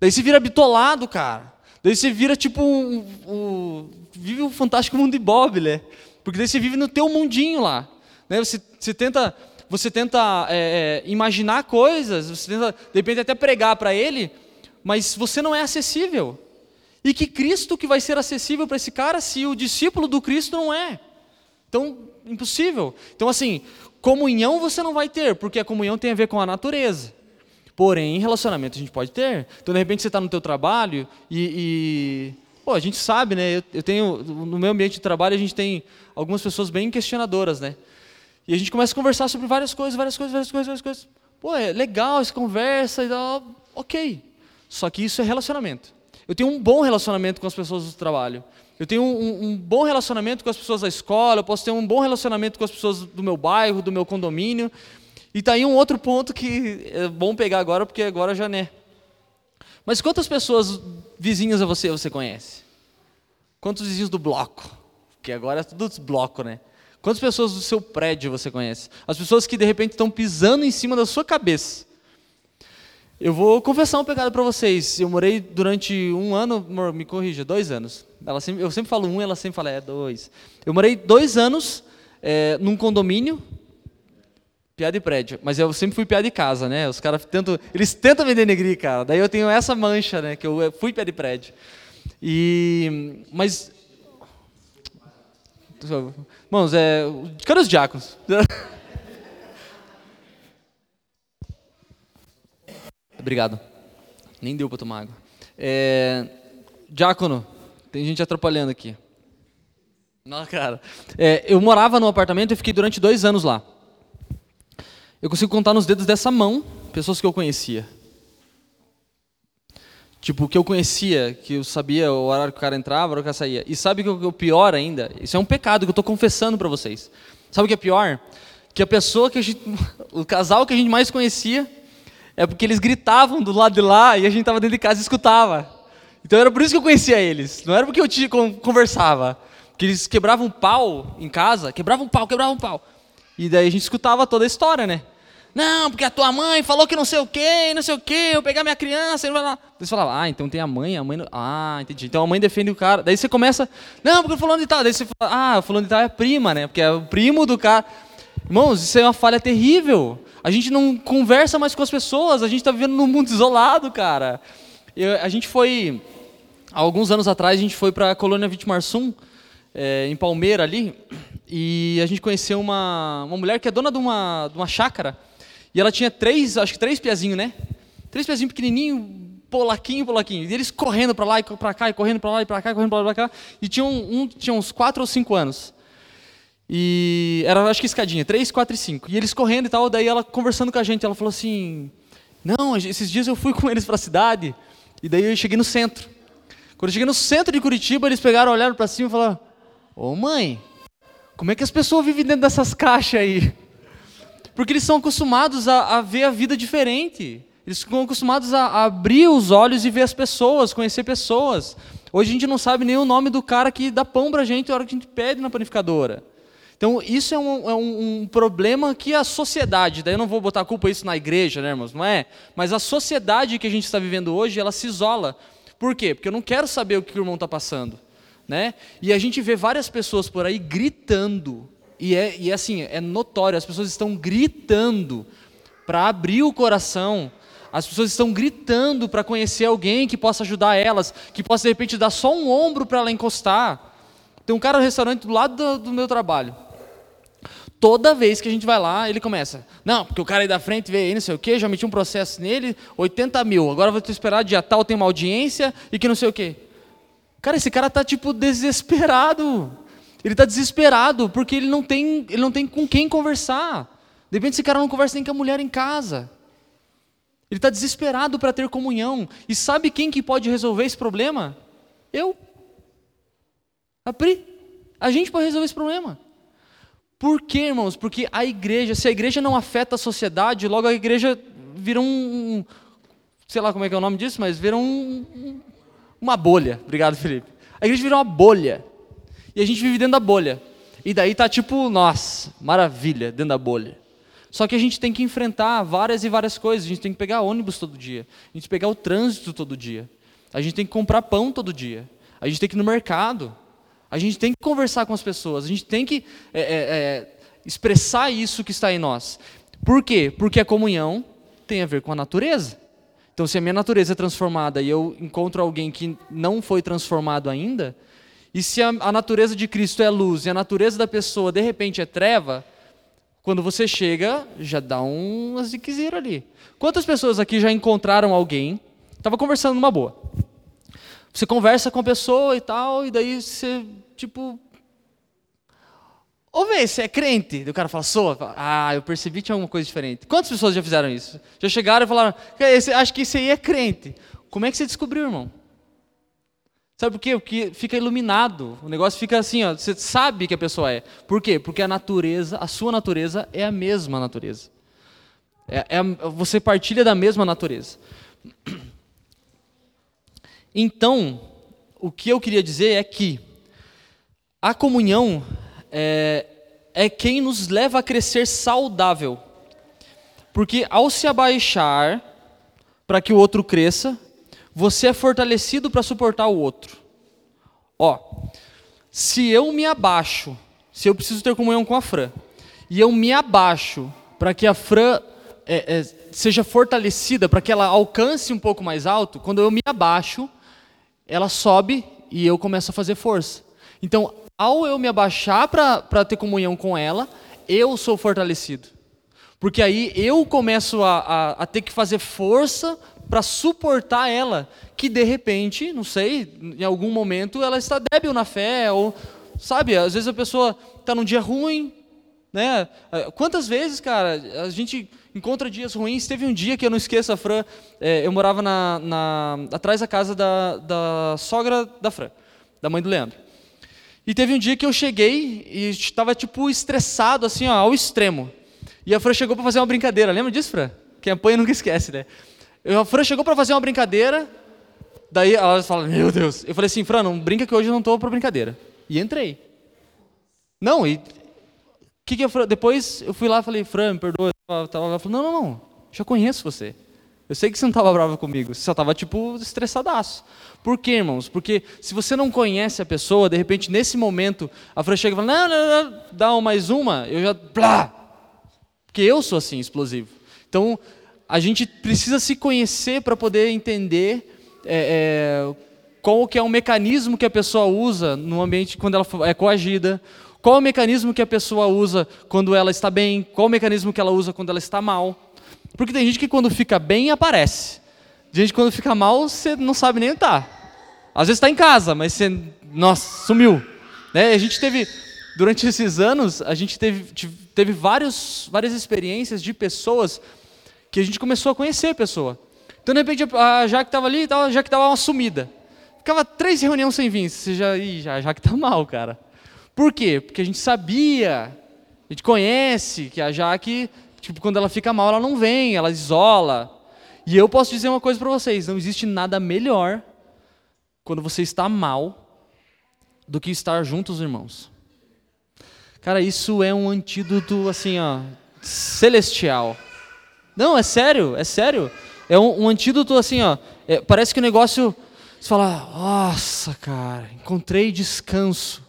Daí você vira bitolado, cara. Daí você vira tipo um, um, vive o um fantástico mundo de Bob, né? Porque daí você vive no teu mundinho lá. Né? Você, você tenta, você tenta é, é, imaginar coisas, você tenta, de repente, até pregar para ele, mas você não é acessível. E que Cristo que vai ser acessível para esse cara se o discípulo do Cristo não é? Então, impossível. Então, assim, comunhão você não vai ter, porque a comunhão tem a ver com a natureza. Porém, relacionamento a gente pode ter. Então, de repente, você está no teu trabalho e, e... Pô, a gente sabe, né? Eu, eu, tenho... No meu ambiente de trabalho, a gente tem algumas pessoas bem questionadoras, né? E a gente começa a conversar sobre várias coisas, várias coisas, várias coisas, várias coisas. Pô, é legal essa conversa e tal. Ok. Só que isso é relacionamento. Eu tenho um bom relacionamento com as pessoas do trabalho. Eu tenho um, um, bom relacionamento com as pessoas da escola, eu posso ter um bom relacionamento com as pessoas do meu bairro, do meu condomínio. E está aí um outro ponto que é bom pegar agora, porque agora já né. Mas quantas pessoas vizinhas a você você conhece? Quantos vizinhos do bloco? Porque agora é tudo bloco, né? Quantas pessoas do seu prédio você conhece? As pessoas que de repente estão pisando em cima da sua cabeça. Eu vou confessar um pecado para vocês. Eu morei durante um ano, me corrija, dois anos. Sempre, eu sempre falo um, ela sempre fala, é dois. Eu morei dois anos é, num condomínio Piada de prédio. Mas eu sempre fui piada de casa, né? Os caras tentam. Eles tentam me denegrir, cara. Daí eu tenho essa mancha, né? Que eu fui piada de prédio. E. Mas. Irmãos, é. Cadê os diáconos? Obrigado. Nem deu para tomar água. É, diácono, tem gente atrapalhando aqui. Não, cara. É, eu morava no apartamento e fiquei durante dois anos lá. Eu consigo contar nos dedos dessa mão pessoas que eu conhecia. Tipo, que eu conhecia, que eu sabia o horário que o cara entrava, o horário que o cara saía. E sabe o que é o pior ainda? Isso é um pecado que eu estou confessando para vocês. Sabe o que é pior? Que a pessoa que a gente. O casal que a gente mais conhecia é porque eles gritavam do lado de lá e a gente estava dentro de casa e escutava. Então era por isso que eu conhecia eles. Não era porque eu te conversava. Porque eles quebravam pau em casa, quebravam pau, quebravam pau. E daí a gente escutava toda a história, né? Não, porque a tua mãe falou que não sei o quê, não sei o quê, eu pegar minha criança, ele vai lá. Daí você falava, ah, então tem a mãe, a mãe. Não... Ah, entendi. Então a mãe defende o cara. Daí você começa, não, porque fulano de tal. Daí você fala, ah, fulano de tal é prima, né? Porque é o primo do cara. Irmãos, isso é uma falha terrível. A gente não conversa mais com as pessoas, a gente está vivendo num mundo isolado, cara. Eu, a gente foi, alguns anos atrás, a gente foi para a colônia Vitimarsum, é, em Palmeira ali, e a gente conheceu uma, uma mulher que é dona de uma, de uma chácara. E ela tinha três, acho que três pezinhos, né? Três pezinhos pequenininhos, polaquinho, polaquinho. E eles correndo para lá e para cá, e correndo para lá e para cá, correndo para lá e para cá. E tinha um, um, tinha uns quatro ou cinco anos. E era, acho que escadinha, três, quatro e cinco. E eles correndo e tal, daí ela conversando com a gente, ela falou assim: Não, esses dias eu fui com eles para a cidade, e daí eu cheguei no centro. Quando eu cheguei no centro de Curitiba, eles pegaram, olharam para cima e falaram: Ô mãe, como é que as pessoas vivem dentro dessas caixas aí? Porque eles são acostumados a, a ver a vida diferente. Eles são acostumados a, abrir os olhos e ver as pessoas, conhecer pessoas. Hoje a gente não sabe nem o nome do cara que dá pão para a gente na hora que a gente pede na panificadora. Então, isso é um, é um, problema que a sociedade, daí eu não vou botar a culpa isso na igreja, né, irmãos? Não é? Mas a sociedade que a gente está vivendo hoje, ela se isola. Por quê? Porque eu não quero saber o que o irmão está passando. Né? E a gente vê várias pessoas por aí gritando e é, e é assim, é notório, as pessoas estão gritando para abrir o coração, as pessoas estão gritando para conhecer alguém que possa ajudar elas, que possa de repente dar só um ombro para ela encostar. Tem um cara no restaurante do lado do, do, meu trabalho. Toda vez que a gente vai lá, ele começa. Não, porque o cara aí da frente veio aí, não sei o quê, já meti um processo nele, 80 mil. Agora vou te esperar dia tal, tem uma audiência e que não sei o quê. Cara, esse cara tá tipo desesperado. Ele está desesperado porque ele não, tem, ele não tem com quem conversar. De repente esse cara não conversa nem com a mulher em casa. Ele está desesperado para ter comunhão. E sabe quem que pode resolver esse problema? Eu. A Pri. A gente pode resolver esse problema. Por quê, irmãos? Porque a igreja, se a igreja não afeta a sociedade, logo a igreja vira um, um sei lá como é que é o nome disso, mas vira um, um, uma bolha. Obrigado, Felipe. A igreja vira uma bolha. E a gente vive dentro da bolha. E daí tá tipo, nossa, maravilha, dentro da bolha. Só que a gente tem que enfrentar várias e várias coisas. A gente tem que pegar ônibus todo dia. A gente tem que pegar o trânsito todo dia. A gente tem que comprar pão todo dia. A gente tem que ir no mercado. A gente tem que conversar com as pessoas. A gente tem que é, é, é, expressar isso que está em nós. Por quê? Porque a comunhão tem a ver com a natureza. Então, se a minha natureza é transformada e eu encontro alguém que não foi transformado ainda, e se a, a natureza de Cristo é luz e a natureza da pessoa de repente é treva, quando você chega, já dá umas ziquezira ali. Quantas pessoas aqui já encontraram alguém, estava conversando numa boa. Você conversa com a pessoa e tal, e daí você, tipo. Ô, vê, você é crente? E o cara fala, sou. Ah, eu percebi que tinha alguma coisa diferente. Quantas pessoas já fizeram isso? Já chegaram e falaram, acho que esse aí é crente. Como é que você descobriu, irmão? Sabe por quê? Porque fica iluminado. O negócio fica assim, ó, você sabe que a pessoa é. Por quê? Porque a natureza, a sua natureza é a mesma natureza. É, é, você partilha da mesma natureza. Então, o que eu queria dizer é que a comunhão é, é quem nos leva a crescer saudável. Porque ao se abaixar para que o outro cresça, você é fortalecido para suportar o outro. Ó, se eu me abaixo, se eu preciso ter comunhão com a Fran, e eu me abaixo para que a Fran é, é, seja fortalecida, para que ela alcance um pouco mais alto, quando eu me abaixo, ela sobe e eu começo a fazer força. Então, ao eu me abaixar para ter comunhão com ela, eu sou fortalecido. Porque aí eu começo a, a, a ter que fazer força para suportar ela, que de repente, não sei, em algum momento ela está débil na fé, ou, sabe, às vezes a pessoa está num dia ruim, né? Quantas vezes, cara, a gente encontra dias ruins. Teve um dia que eu não esqueço, a Fran, é, eu morava na, na, atrás da casa da, da sogra da Fran, da mãe do Leandro. E teve um dia que eu cheguei e estava tipo estressado, assim, ó, ao extremo. E a Fran chegou para fazer uma brincadeira. Lembra disso, Fran? Quem apanha nunca esquece, né? A Fran chegou para fazer uma brincadeira, daí ela fala, meu Deus. Eu falei assim, Fran, não brinca que hoje eu não estou para brincadeira. E entrei. Não, e que que eu, depois eu fui lá e falei, Fran, me perdoa. Ela falou, não, não, não, já conheço você. Eu sei que você não estava brava comigo, você só estava tipo estressadaço. Por quê, irmãos? Porque se você não conhece a pessoa, de repente nesse momento a Fran chega e fala, não, não, não, dá mais uma, eu já, blá. Porque eu sou assim, explosivo. Então a gente precisa se conhecer para poder entender é, é, qual que é o mecanismo que a pessoa usa no ambiente quando ela é coagida, qual o mecanismo que a pessoa usa quando ela está bem? Qual o mecanismo que ela usa quando ela está mal? Porque tem gente que quando fica bem aparece. Tem gente que quando fica mal você não sabe nem onde está. Às vezes está em casa, mas você, nossa, sumiu. Né? A gente teve, durante esses anos, a gente teve, teve vários, várias experiências de pessoas que a gente começou a conhecer a pessoa. Então, de repente, a Jaque estava ali, a Jaque estava uma sumida. Ficava três reuniões sem vir. Você já, ih, já, a Jaque está mal, cara. Por quê? Porque a gente sabia, a gente conhece que a Jaque, tipo, quando ela fica mal, ela não vem, ela isola. E eu posso dizer uma coisa para vocês: não existe nada melhor quando você está mal do que estar juntos, irmãos. Cara, isso é um antídoto, assim, ó, celestial. Não, é sério, é sério. É um, um antídoto, assim, ó. É, parece que o negócio. Você fala, nossa, cara, encontrei descanso.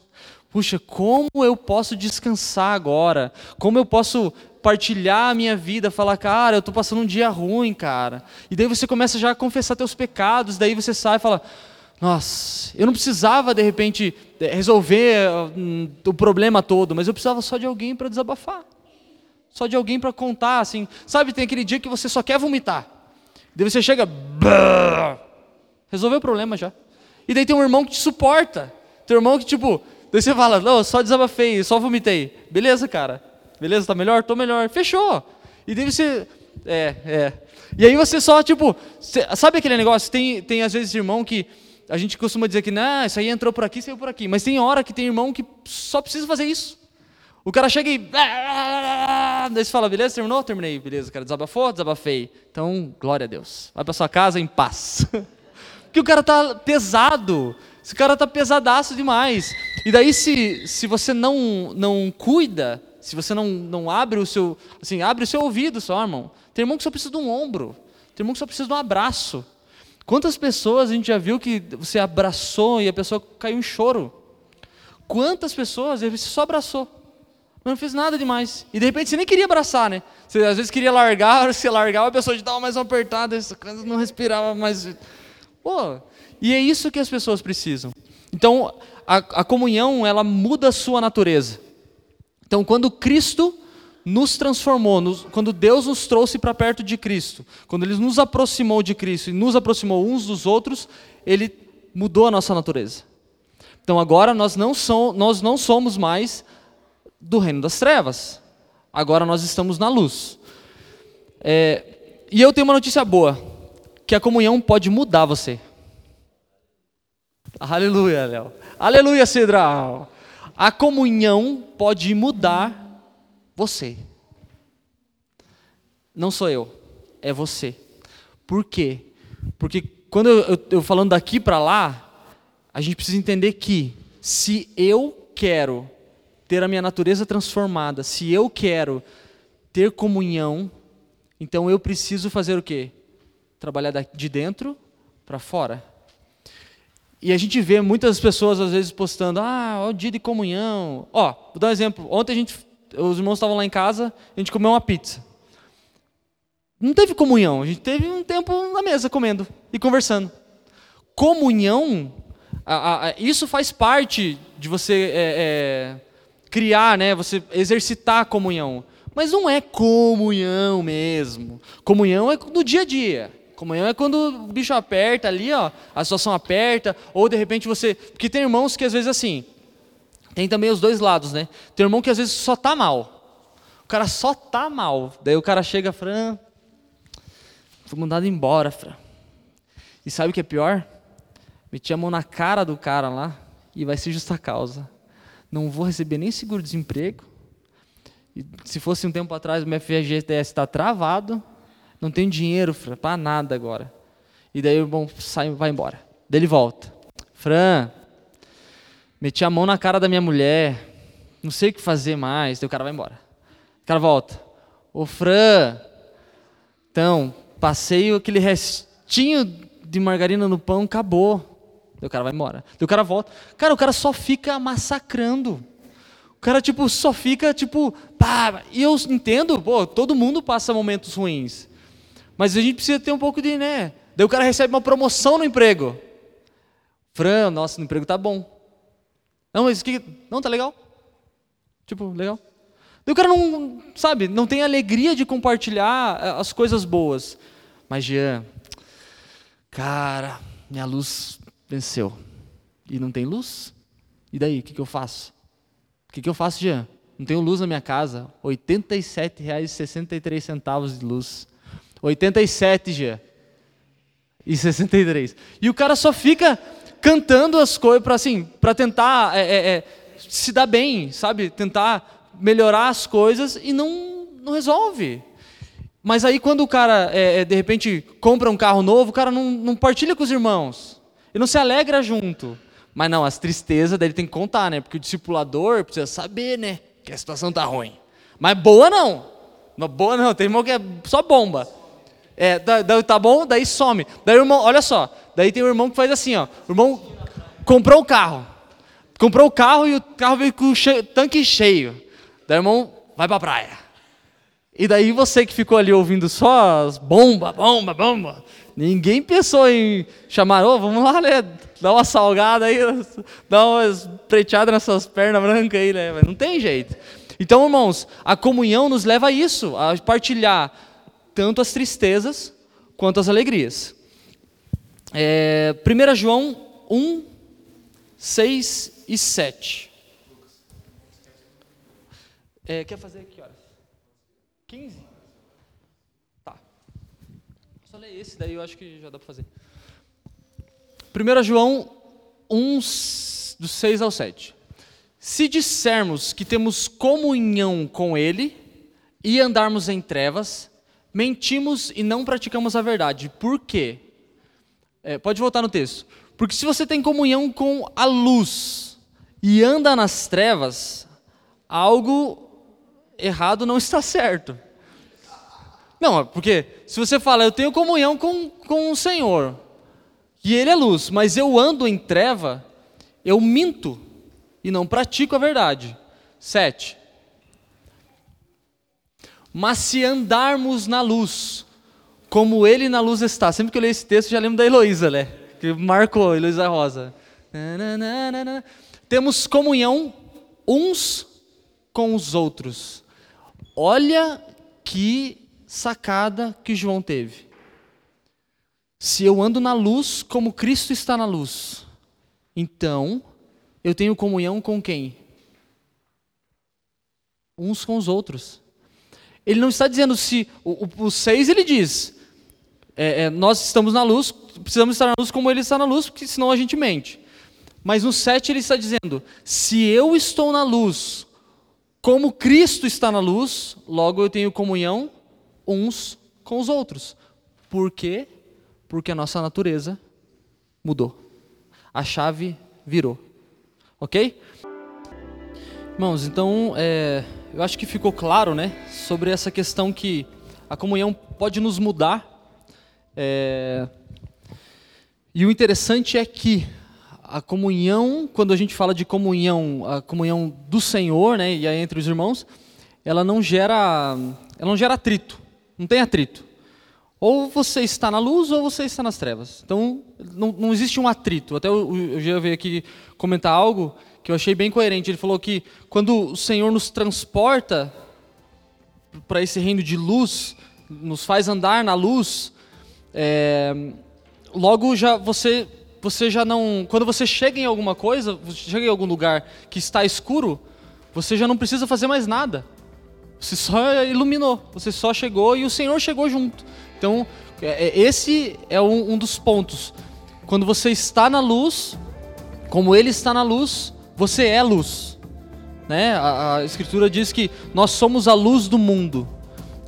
Puxa, como eu posso descansar agora? Como eu posso partilhar a minha vida, falar, cara, eu estou passando um dia ruim, cara. E daí você começa já a confessar teus pecados, daí você sai e fala, nossa, eu não precisava de repente resolver hum, o problema todo, mas eu precisava só de alguém para desabafar. Só de alguém para contar, assim. Sabe, tem aquele dia que você só quer vomitar. Daí você chega, resolveu o problema já. E daí tem um irmão que te suporta. Tem um irmão que, tipo, Daí você fala, não, só desabafei, só vomitei. Beleza, cara? Beleza, tá melhor? Tô melhor. Fechou. E daí você. É, é. E aí você só, tipo, sabe aquele negócio? Tem, tem às vezes irmão que a gente costuma dizer que, não, isso aí entrou por aqui, saiu por aqui. Mas tem hora que tem irmão que só precisa fazer isso. O cara chega e. Daí você fala, beleza, terminou? Terminei. Beleza, cara, desabafou? Desabafei. Então, glória a Deus. Vai para sua casa em paz. Porque o cara tá pesado. Esse cara tá pesadaço demais. E daí se, se você não não cuida, se você não, não abre o seu, assim, abre o seu ouvido só, irmão. Tem irmão que só precisa de um ombro. Tem irmão que só precisa de um abraço. Quantas pessoas a gente já viu que você abraçou e a pessoa caiu em choro? Quantas pessoas você só abraçou? Não fez nada demais. E de repente você nem queria abraçar, né? Você às vezes queria largar, você largava, a pessoa te dava mais uma apertada, não respirava mais. Pô, e é isso que as pessoas precisam. Então, a, a comunhão, ela muda a sua natureza. Então, quando Cristo nos transformou, nos, quando Deus nos trouxe para perto de Cristo, quando Ele nos aproximou de Cristo e nos aproximou uns dos outros, Ele mudou a nossa natureza. Então agora nós não, som, nós não somos mais do reino das trevas. Agora nós estamos na luz. É, e eu tenho uma notícia boa, que a comunhão pode mudar você. Aleluia, Léo. Aleluia, Cedral. A comunhão pode mudar você. Não sou eu, é você. Por quê? Porque quando eu, eu, eu falando daqui para lá, a gente precisa entender que se eu quero ter a minha natureza transformada, se eu quero ter comunhão, então eu preciso fazer o quê? Trabalhar de dentro para fora. E a gente vê muitas pessoas às vezes postando, ah, o dia de comunhão. Ó, vou dar um exemplo. Ontem a gente, os irmãos estavam lá em casa, a gente comeu uma pizza. Não teve comunhão, a gente teve um tempo na mesa comendo e conversando. Comunhão, a, a, isso faz parte de você é, é, criar, né? Você exercitar a comunhão. Mas não é comunhão mesmo. Comunhão é no dia a dia. Comunhão é quando o bicho aperta ali, ó, a situação aperta, ou de repente você. Porque tem irmãos que às vezes assim. Tem também os dois lados, né? Tem irmão que às vezes só tá mal. O cara só tá mal. Daí o cara chega, Fran, Fui mandado embora, Fran. E sabe o que é pior? Meti a mão na cara do cara lá e vai ser justa causa. Não vou receber nem seguro-desemprego. Se fosse um tempo atrás, o meu FGTS está travado. Não tenho dinheiro para nada agora. E daí o irmão sai vai embora. Daí ele volta. Fran, meti a mão na cara da minha mulher. Não sei o que fazer mais. Daí o cara vai embora. O cara volta. Ô Fran, então, Passei aquele restinho de margarina no pão, acabou. Daí o cara vai embora. Daí o cara volta. Cara, o cara só fica massacrando. O cara, tipo, só fica, tipo, pá. E eu entendo, pô, todo mundo passa momentos ruins. Mas a gente precisa ter um pouco de, né? Daí o cara recebe uma promoção no emprego. Fran, nossa, no emprego tá bom. Não, mas que. Não, tá legal. Tipo, legal. Daí o cara não, sabe, não tem alegria de compartilhar eh, as coisas boas. Mas Jean, cara, minha luz venceu. E não tem luz? E daí, o que, que eu faço? O que, que eu faço, Jean? Não tenho luz na minha casa. R$ 87,63 de luz. 87, Jean. E 63. E o cara só fica cantando as coisas para assim, para tentar é, é, é, se dar bem, sabe? Tentar melhorar as coisas e não, não resolve. Mas aí quando o cara, é, é, de repente, compra um carro novo, o cara não, não partilha com os irmãos. Ele não se alegra junto. Mas não, as tristezas dele tem que contar, né? Porque o discipulador precisa saber, né? Que a situação tá ruim. Mas boa não. Mas boa não, tem irmão que é só bomba. É, daí tá bom, daí some. Daí o irmão, olha só, daí tem um irmão que faz assim, ó. O irmão comprou o carro. Comprou o carro e o carro veio com o tanque cheio. Daí o irmão vai para a praia. E daí você que ficou ali ouvindo só as bomba, bomba, bomba, ninguém pensou em chamar, ô, oh, vamos lá, né? Dá uma salgada aí, dá uma preteada nessas pernas brancas aí, né? Não tem jeito. Então, irmãos, a comunhão nos leva a isso, a partilhar tanto as tristezas quanto as alegrias. É, 1 João 1, 6 e 7. É, quer fazer aqui, horas? 15? Tá. Só ler esse, daí eu acho que já dá para fazer. 1 João 1, do 6 ao 7. Se dissermos que temos comunhão com Ele e andarmos em trevas, mentimos e não praticamos a verdade. Por quê? É, pode voltar no texto. Porque se você tem comunhão com a luz e anda nas trevas, algo errado não está certo. Não, porque se você fala, eu tenho comunhão com, com o Senhor, e Ele é luz, mas eu ando em treva, eu minto e não pratico a verdade. Sete. Mas se andarmos na luz, como Ele na luz está. Sempre que eu leio esse texto, já lembro da Heloísa, né? Que marcou, Heloísa Rosa. Temos comunhão uns com os outros. Olha que sacada que João teve. Se eu ando na luz como Cristo está na luz, então eu tenho comunhão com quem? Uns com os outros. Ele não está dizendo se. O, o, o seis ele diz: é, é, nós estamos na luz, precisamos estar na luz como ele está na luz, porque senão a gente mente. Mas no 7 ele está dizendo: se eu estou na luz, como Cristo está na luz, logo eu tenho comunhão uns com os outros. Por quê? Porque a nossa natureza mudou. A chave virou. Ok? Irmãos, então é, eu acho que ficou claro, né, sobre essa questão que a comunhão pode nos mudar. É, e o interessante é que a comunhão, quando a gente fala de comunhão, a comunhão do Senhor, né, e aí entre os irmãos, ela não gera, ela não gera atrito, não tem atrito. Ou você está na luz ou você está nas trevas. Então, não, não existe um atrito. Até eu, já veio aqui comentar algo que eu achei bem coerente. Ele falou que quando o Senhor nos transporta para esse reino de luz, nos faz andar na luz, é, logo já você você já não. Quando você chega em alguma coisa, chega em algum lugar que está escuro, você já não precisa fazer mais nada. Você só iluminou, você só chegou e o Senhor chegou junto. Então, é, é, esse é um, um dos pontos. Quando você está na luz, como Ele está na luz, você é luz. Né? A, a Escritura diz que nós somos a luz do mundo.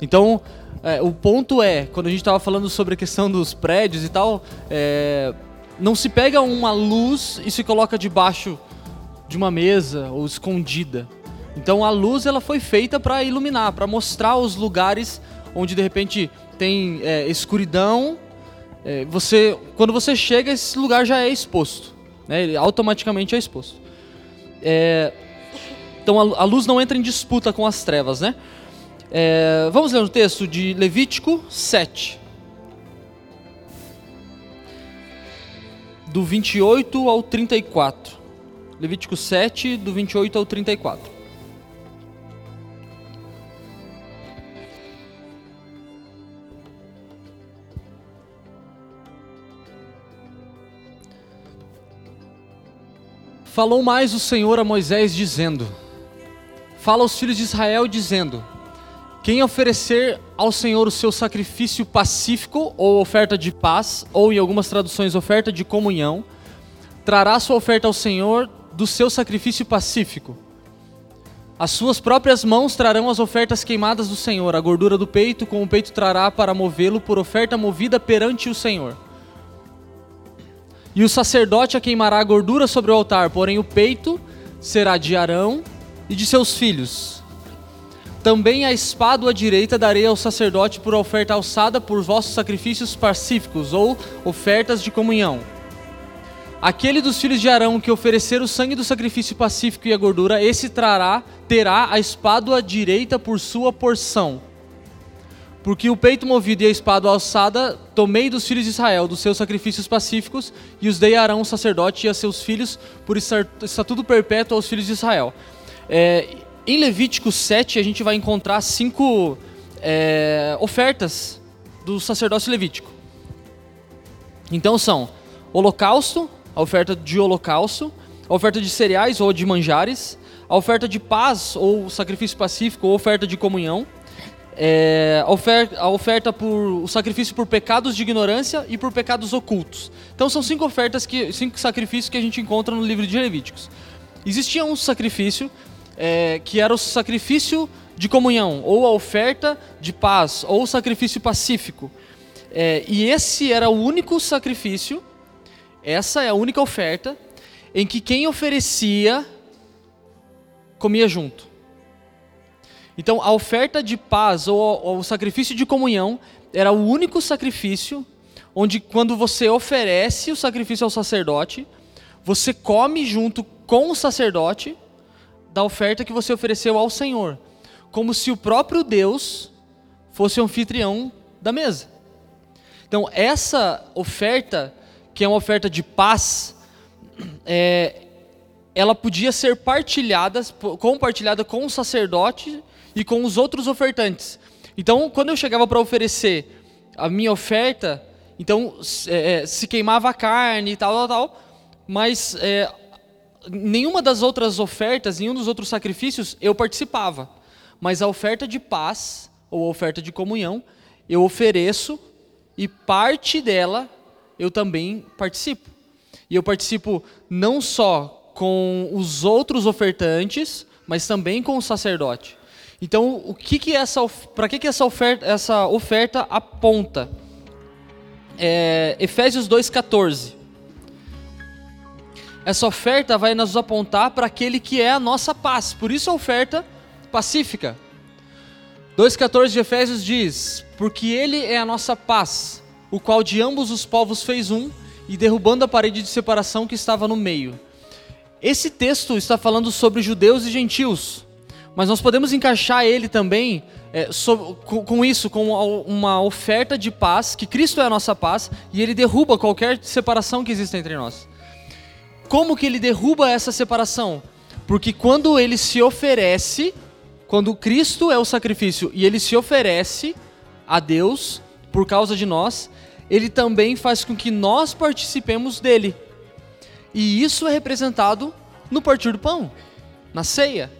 Então, é, o ponto é, quando a gente estava falando sobre a questão dos prédios e tal, é, não se pega uma luz e se coloca debaixo de uma mesa ou escondida. Então a luz ela foi feita para iluminar, para mostrar os lugares onde de repente tem é, escuridão. É, você, quando você chega, esse lugar já é exposto, né? Ele automaticamente é exposto. É, então a, a, luz não entra em disputa com as trevas, né? É, vamos ler o texto de Levítico 7. do 28 ao 34. Levítico 7, do 28 ao 34. Falou mais o Senhor a Moisés, dizendo: Fala aos filhos de Israel, dizendo: quem oferecer ao Senhor o seu sacrifício pacífico ou oferta de paz, ou em algumas traduções oferta de comunhão, trará sua oferta ao Senhor do seu sacrifício pacífico. As suas próprias mãos trarão as ofertas queimadas do Senhor, a gordura do peito, com o peito trará para movê-lo por oferta movida perante o Senhor. E o sacerdote a queimará a gordura sobre o altar, porém o peito será de Arão e de seus filhos também a espada à direita darei ao sacerdote por oferta alçada por vossos sacrifícios pacíficos ou ofertas de comunhão. Aquele dos filhos de Arão que oferecer o sangue do sacrifício pacífico e a gordura, esse trará, terá a espada à direita por sua porção. Porque o peito movido e a espada alçada tomei dos filhos de Israel, dos seus sacrifícios pacíficos, e os dei a Arão, sacerdote, e a seus filhos, por estatuto perpétuo aos filhos de Israel. É, em Levítico 7, a gente vai encontrar cinco é, ofertas do sacerdócio levítico. Então são holocausto, a oferta de holocausto, a oferta de cereais ou de manjares, a oferta de paz ou sacrifício pacífico ou oferta de comunhão, é, a, oferta, a oferta por o sacrifício por pecados de ignorância e por pecados ocultos. Então são cinco ofertas que cinco sacrifícios que a gente encontra no livro de Levíticos. Existia um sacrifício é, que era o sacrifício de comunhão, ou a oferta de paz, ou o sacrifício pacífico. É, e esse era o único sacrifício, essa é a única oferta, em que quem oferecia comia junto. Então, a oferta de paz ou, ou o sacrifício de comunhão era o único sacrifício onde, quando você oferece o sacrifício ao sacerdote, você come junto com o sacerdote da oferta que você ofereceu ao Senhor, como se o próprio Deus fosse o anfitrião da mesa. Então, essa oferta, que é uma oferta de paz, é, ela podia ser partilhada, compartilhada com o sacerdote e com os outros ofertantes. Então, quando eu chegava para oferecer a minha oferta, então é, é, se queimava a carne e tal, tal, tal, mas é, nenhuma das outras ofertas, nenhum dos outros sacrifícios eu participava. Mas a oferta de paz, ou a oferta de comunhão, eu ofereço e parte dela eu também participo. E eu participo não só com os outros ofertantes, mas também com o sacerdote. Então, o que que essa para que que essa oferta essa oferta aponta? É, Efésios 2:14. Essa oferta vai nos apontar para aquele que é a nossa paz. Por isso a oferta pacífica. 2,14 de Efésios diz: Porque Ele é a nossa paz, o qual de ambos os povos fez um, e derrubando a parede de separação que estava no meio. Esse texto está falando sobre judeus e gentios, mas nós podemos encaixar ele também é, so, com, com, isso, com uma oferta de paz, que Cristo é a nossa paz, e ele derruba qualquer separação que exista entre nós. Como que ele derruba essa separação? Porque quando ele se oferece, quando Cristo é o sacrifício e ele se oferece a Deus por causa de nós, ele também faz com que nós participemos dele. E isso é representado no partir do pão, na ceia.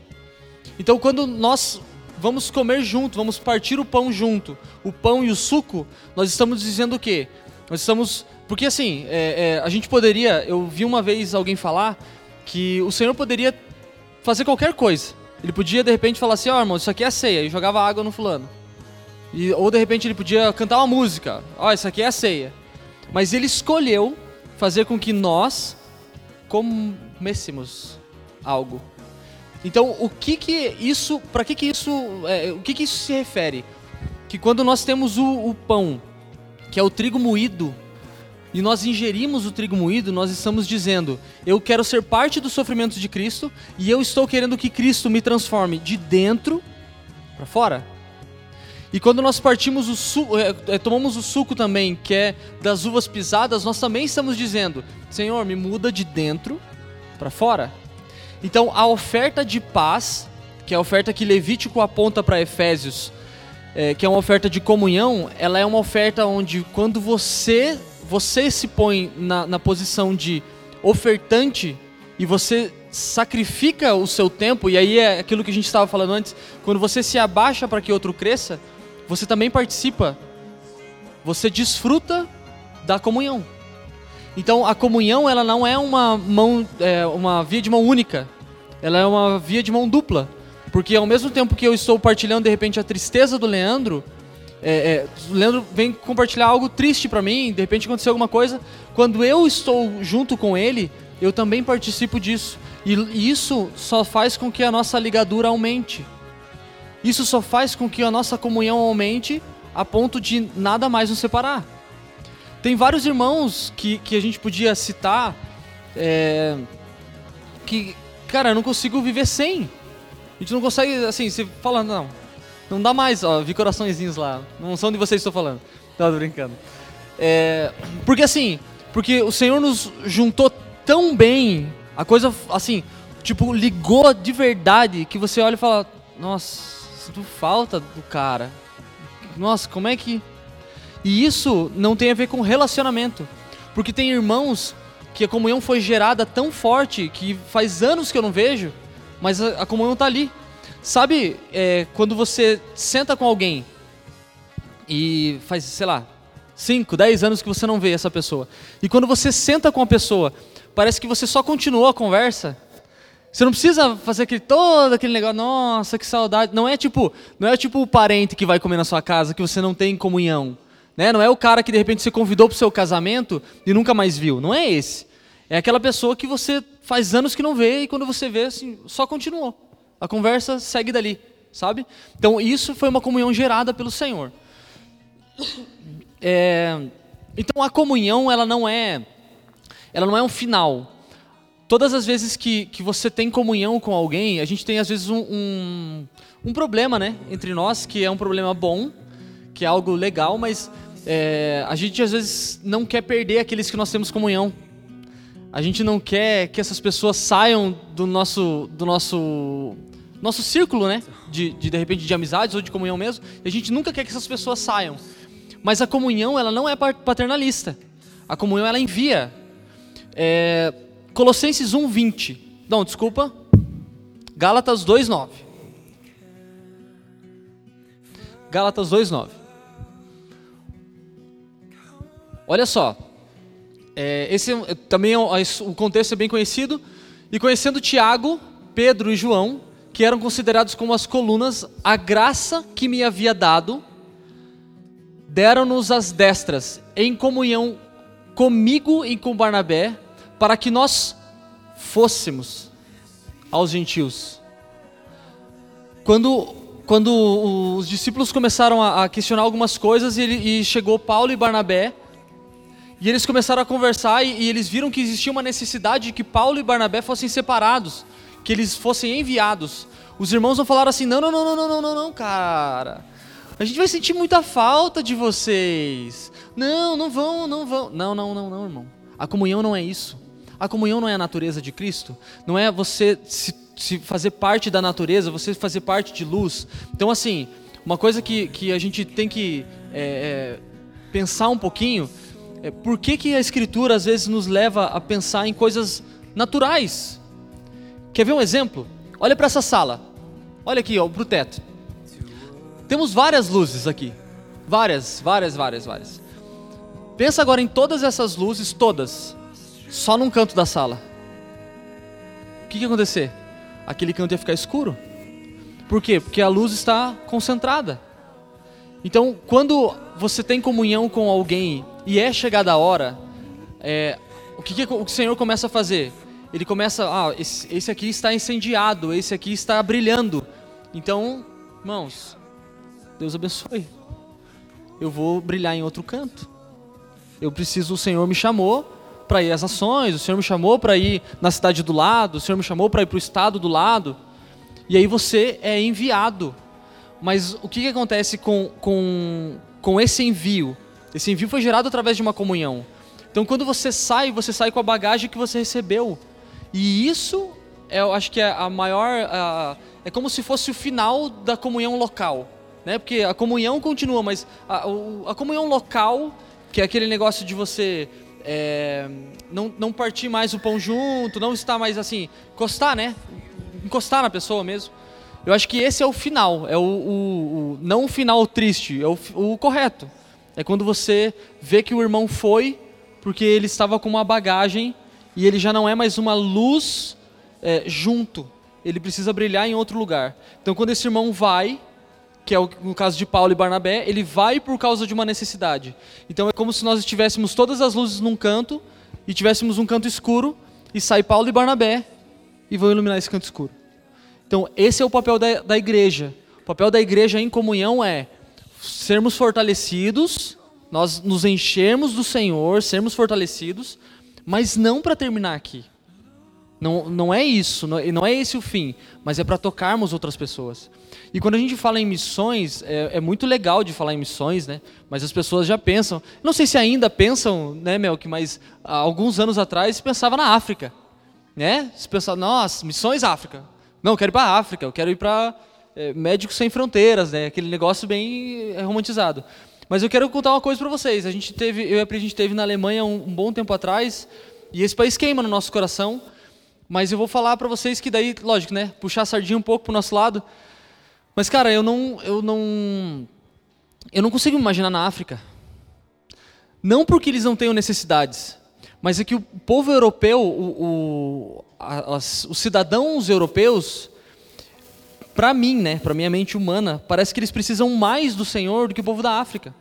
Então, quando nós vamos comer junto, vamos partir o pão junto, o pão e o suco, nós estamos dizendo o quê? Nós estamos. Porque assim, é, é, a gente poderia. Eu vi uma vez alguém falar que o Senhor poderia fazer qualquer coisa. Ele podia de repente falar assim: Ó, oh, irmão, isso aqui é ceia, e jogava água no fulano. E, ou de repente ele podia cantar uma música: Ó, oh, isso aqui é ceia. Mas ele escolheu fazer com que nós comêssemos algo. Então, o que que isso, para que que isso, é, o que que isso se refere? Que quando nós temos o, o pão, que é o trigo moído, e nós ingerimos o trigo moído, nós estamos dizendo: eu quero ser parte do sofrimento de Cristo e eu estou querendo que Cristo me transforme de dentro para fora. E quando nós partimos o suco, é, é, tomamos o suco também, que é das uvas pisadas, nós também estamos dizendo: Senhor, me muda de dentro para fora. Então, a oferta de paz, que é a oferta que Levítico aponta para Efésios, é, que é uma oferta de comunhão, ela é uma oferta onde quando você você se põe na, na posição de ofertante e você sacrifica o seu tempo, e aí é aquilo que a gente estava falando antes, quando você se abaixa para que outro cresça, você também participa, você desfruta da comunhão. Então a comunhão ela não é uma mão, é uma via de mão única, ela é uma via de mão dupla, porque ao mesmo tempo que eu estou partilhando de repente a tristeza do Leandro, é, é, o Leandro vem compartilhar algo triste para mim, de repente aconteceu alguma coisa, quando eu estou junto com ele, eu também participo disso. E, e isso só faz com que a nossa ligadura aumente. Isso só faz com que a nossa comunhão aumente a ponto de nada mais nos separar. Tem vários irmãos que, que a gente podia citar é, que, cara, eu não consigo viver sem. A gente não consegue, assim, você fala, não, não dá mais, ó, vi coraçõezinhos lá. Não são de vocês que estou falando. Não, tô brincando. É, porque assim, porque o Senhor nos juntou tão bem, a coisa, assim, tipo, ligou de verdade, que você olha e fala, nossa, sinto falta do cara. Nossa, como é que e isso não tem a ver com relacionamento. Porque tem irmãos que a comunhão foi gerada tão forte que faz anos que eu não vejo, mas a, comunhão está ali. Sabe é, quando você senta com alguém e faz, sei lá, 5, 10 anos que você não vê essa pessoa. E quando você senta com a pessoa, parece que você só continuou a conversa. Você não precisa fazer aquele, todo aquele negócio, nossa, que saudade. Não é tipo, não é tipo o parente que vai comer na sua casa que você não tem comunhão. Né? Não é o cara que de repente você convidou para o seu casamento e nunca mais viu. Não é esse. É aquela pessoa que você faz anos que não vê e quando você vê, assim, só continuou. A conversa segue dali, sabe? Então isso foi uma comunhão gerada pelo Senhor. É, então a comunhão ela não é, ela não é um final. Todas as vezes que, que você tem comunhão com alguém, a gente tem às vezes um, um, um problema, né, entre nós que é um problema bom, que é algo legal, mas é, a gente às vezes não quer perder aqueles que nós temos comunhão. A gente não quer que essas pessoas saiam do nosso, do nosso, nosso círculo, né? De, de, de repente de amizades ou de comunhão mesmo. E a gente nunca quer que essas pessoas saiam. Mas a comunhão ela não é paternalista. A comunhão ela envia. É, Colossenses 1:20. Não, desculpa. Gálatas 2:9. Gálatas 2:9. Olha só. É, esse é também é, o contexto é bem conhecido. E conhecendo Tiago, Pedro e João, que eram considerados como as colunas, a graça que me havia dado, deram-nos as destras em comunhão comigo e com Barnabé, para que nós fôssemos aos gentios. Quando, quando os discípulos começaram a, a questionar algumas coisas, e, ele, e, chegou Paulo e Barnabé, e eles começaram a conversar, e, e eles viram que existia uma necessidade de que Paulo e Barnabé fossem separados, que eles fossem enviados. Os irmãos não falaram assim: não, não, não, não, não, não, não, cara. A gente vai sentir muita falta de vocês. Não, não vão, não vão. Não, não, não, não, irmão. A comunhão não é isso. A comunhão não é a natureza de Cristo. Não é você se, se fazer parte da natureza, você fazer parte de luz. Então, assim, uma coisa que, que a gente tem que é, é, pensar um pouquinho é por que, que a Escritura às vezes nos leva a pensar em coisas naturais. Quer ver um exemplo? Olha para essa sala. Olha aqui, ó, para o teto. Temos várias luzes aqui. Várias, várias, várias, várias. Pensa agora em todas essas luzes, todas, só num canto da sala. O que, que ia acontecer? Aquele canto ia ficar escuro. Por quê? Porque a luz está concentrada. Então, quando você tem comunhão com alguém e é chegada a hora, é, o que, que, o Senhor começa a fazer? Ele começa, ah, esse, esse aqui está incendiado, esse aqui está brilhando. Então, irmãos, Deus abençoe. Eu vou brilhar em outro canto. Eu preciso, o Senhor me chamou para ir às ações, o Senhor me chamou para ir na cidade do lado, o Senhor me chamou para ir para o estado do lado. E aí você é enviado. Mas o que, que acontece com, com, com esse envio? Esse envio foi gerado através de uma comunhão. Então quando você sai, você sai com a bagagem que você recebeu. E isso, é, eu acho que é a maior. A, é como se fosse o final da comunhão local. Né? Porque a comunhão continua, mas a, a comunhão local que é aquele negócio de você é, não, não partir mais o pão junto, não estar mais assim, encostar, né? Encostar na pessoa mesmo. Eu acho que esse é o final, é o, o, o não o final triste, é o, o correto. É quando você vê que o irmão foi porque ele estava com uma bagagem e ele já não é mais uma luz é, junto. Ele precisa brilhar em outro lugar. Então, quando esse irmão vai, que é o, no caso de Paulo e Barnabé, ele vai por causa de uma necessidade. Então é como se nós tivéssemos todas as luzes num canto e tivéssemos um canto escuro e sai Paulo e Barnabé e vão iluminar esse canto escuro. Então esse é o papel da, da igreja. O papel da igreja em comunhão é sermos fortalecidos, nós nos enchermos do Senhor, sermos fortalecidos, mas não para terminar aqui. Não, não é isso, não, não é esse o fim, mas é para tocarmos outras pessoas. E quando a gente fala em missões, é, é, muito legal de falar em missões, né? Mas as pessoas já pensam, não sei se ainda pensam, né, Melk, mas há alguns anos atrás pensava na África, né? Se pensava, nossa, missões África. Não, eu quero ir para a África, eu quero ir para é, Médicos Sem Fronteiras, né? Aquele negócio bem é, romantizado. Mas eu quero contar uma coisa para vocês. A gente teve, eu e a Pri, a gente teve na Alemanha um, um bom tempo atrás, e esse país queima no nosso coração. Mas eu vou falar para vocês que daí, lógico, né? Puxar a sardinha um pouco pro nosso lado. Mas, cara, eu não, eu não, eu não consigo imaginar na África. Não porque eles não tenham necessidades, mas é que o povo europeu, o, o, as, os cidadãos europeus, para mim, né, para minha mente humana, parece que eles precisam mais do Senhor do que o povo da África.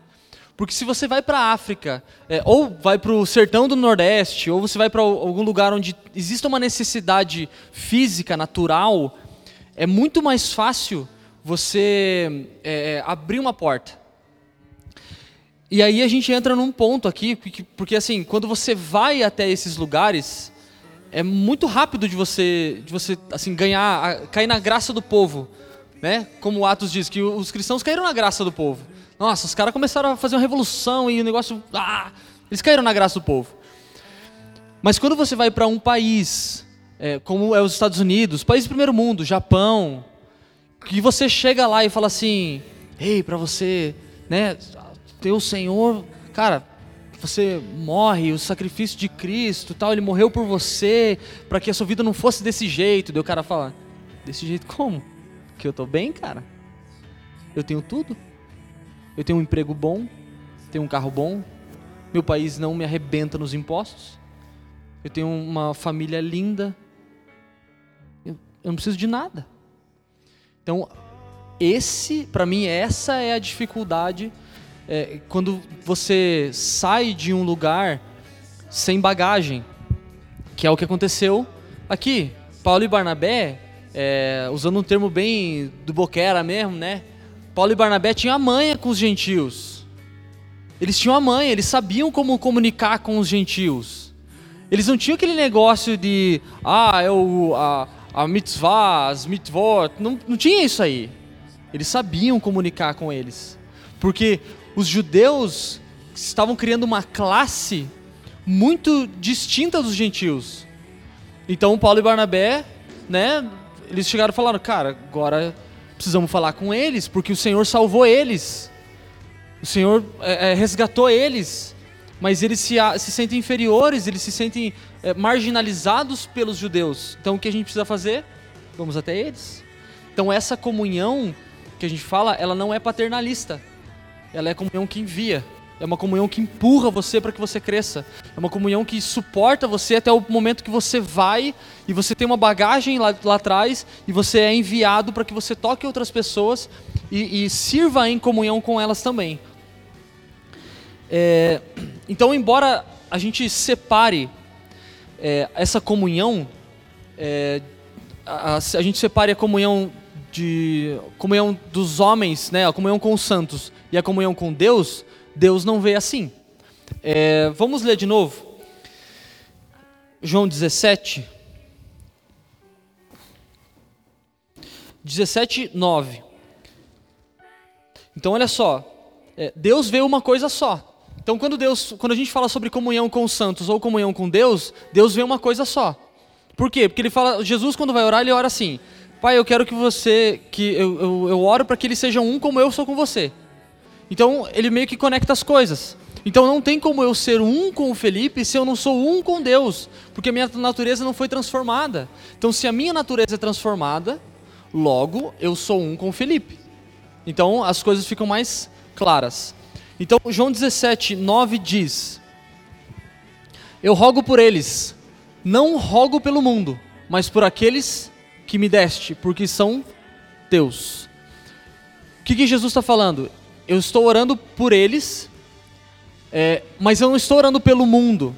Porque se você vai para a África, é, ou vai para o sertão do Nordeste, ou você vai para algum lugar onde existe uma necessidade física, natural, é muito mais fácil você é, abrir uma porta. E aí a gente entra num ponto aqui, porque, porque assim, quando você vai até esses lugares, é muito rápido de você, de você assim ganhar, cair na graça do povo, né? Como Atos diz que os cristãos caíram na graça do povo. Nossa, os caras começaram a fazer uma revolução e o negócio. Ah, eles caíram na graça do povo. Mas quando você vai para um país, é, como é os Estados Unidos, país do primeiro mundo, Japão, que você chega lá e fala assim: ei, para você, né, ter o Senhor, cara, você morre, o sacrifício de Cristo, tal, ele morreu por você, para que a sua vida não fosse desse jeito. Daí o cara fala: desse jeito como? Que eu tô bem, cara? Eu tenho tudo? Eu tenho um emprego bom, tenho um carro bom, meu país não me arrebenta nos impostos, eu tenho uma família linda, eu, eu não preciso de nada. Então, esse, para mim, essa é a dificuldade é, quando você sai de um lugar sem bagagem, que é o que aconteceu aqui. Paulo e Barnabé, é, usando um termo bem do Boquera mesmo, né? Paulo e Barnabé tinham a manha com os gentios. Eles tinham a manha, eles sabiam como comunicar com os gentios. Eles não tinham aquele negócio de, ah, é o, a, a mitzvah, as mitvot, não, não tinha isso aí. Eles sabiam comunicar com eles. Porque os judeus estavam criando uma classe muito distinta dos gentios. Então Paulo e Barnabé, né, eles chegaram e falaram, cara, agora precisamos falar com eles, porque o Senhor salvou eles. O Senhor é, é, resgatou eles. Mas eles se, se sentem inferiores, eles se sentem é, marginalizados pelos judeus. Então o que a gente precisa fazer? Vamos até eles. Então essa comunhão que a gente fala, ela não é paternalista ela é a comunhão que envia. É uma comunhão que empurra você para que você cresça. É uma comunhão que suporta você até o momento que você vai e você tem uma bagagem lá, lá atrás e você é enviado para que você toque outras pessoas e, e, sirva em comunhão com elas também. É, então, embora a gente separe é, essa comunhão, é, a, a gente separe a comunhão de comunhão dos homens, né, a comunhão com os santos e a comunhão com Deus, Deus não vê assim. É, vamos ler de novo. João 17. 17, 9. Então, olha só. É, Deus vê uma coisa só. Então, quando, Deus, quando a gente fala sobre comunhão com os santos ou comunhão com Deus, Deus vê uma coisa só. Por quê? Porque ele fala, Jesus quando vai orar, ele ora assim: Pai, eu quero que você, que eu, eu, eu oro para que eles sejam um como eu sou com você. Então ele meio que conecta as coisas. Então não tem como eu ser um com o Felipe se eu não sou um com Deus, porque a minha natureza não foi transformada. Então se a minha natureza é transformada, logo eu sou um com o Felipe. Então as coisas ficam mais claras. Então João 17, 9 diz: Eu rogo por eles, não rogo pelo mundo, mas por aqueles que me deste, porque são teus. O que, que Jesus está falando? Eu estou orando por eles, é, mas eu não estou orando pelo mundo.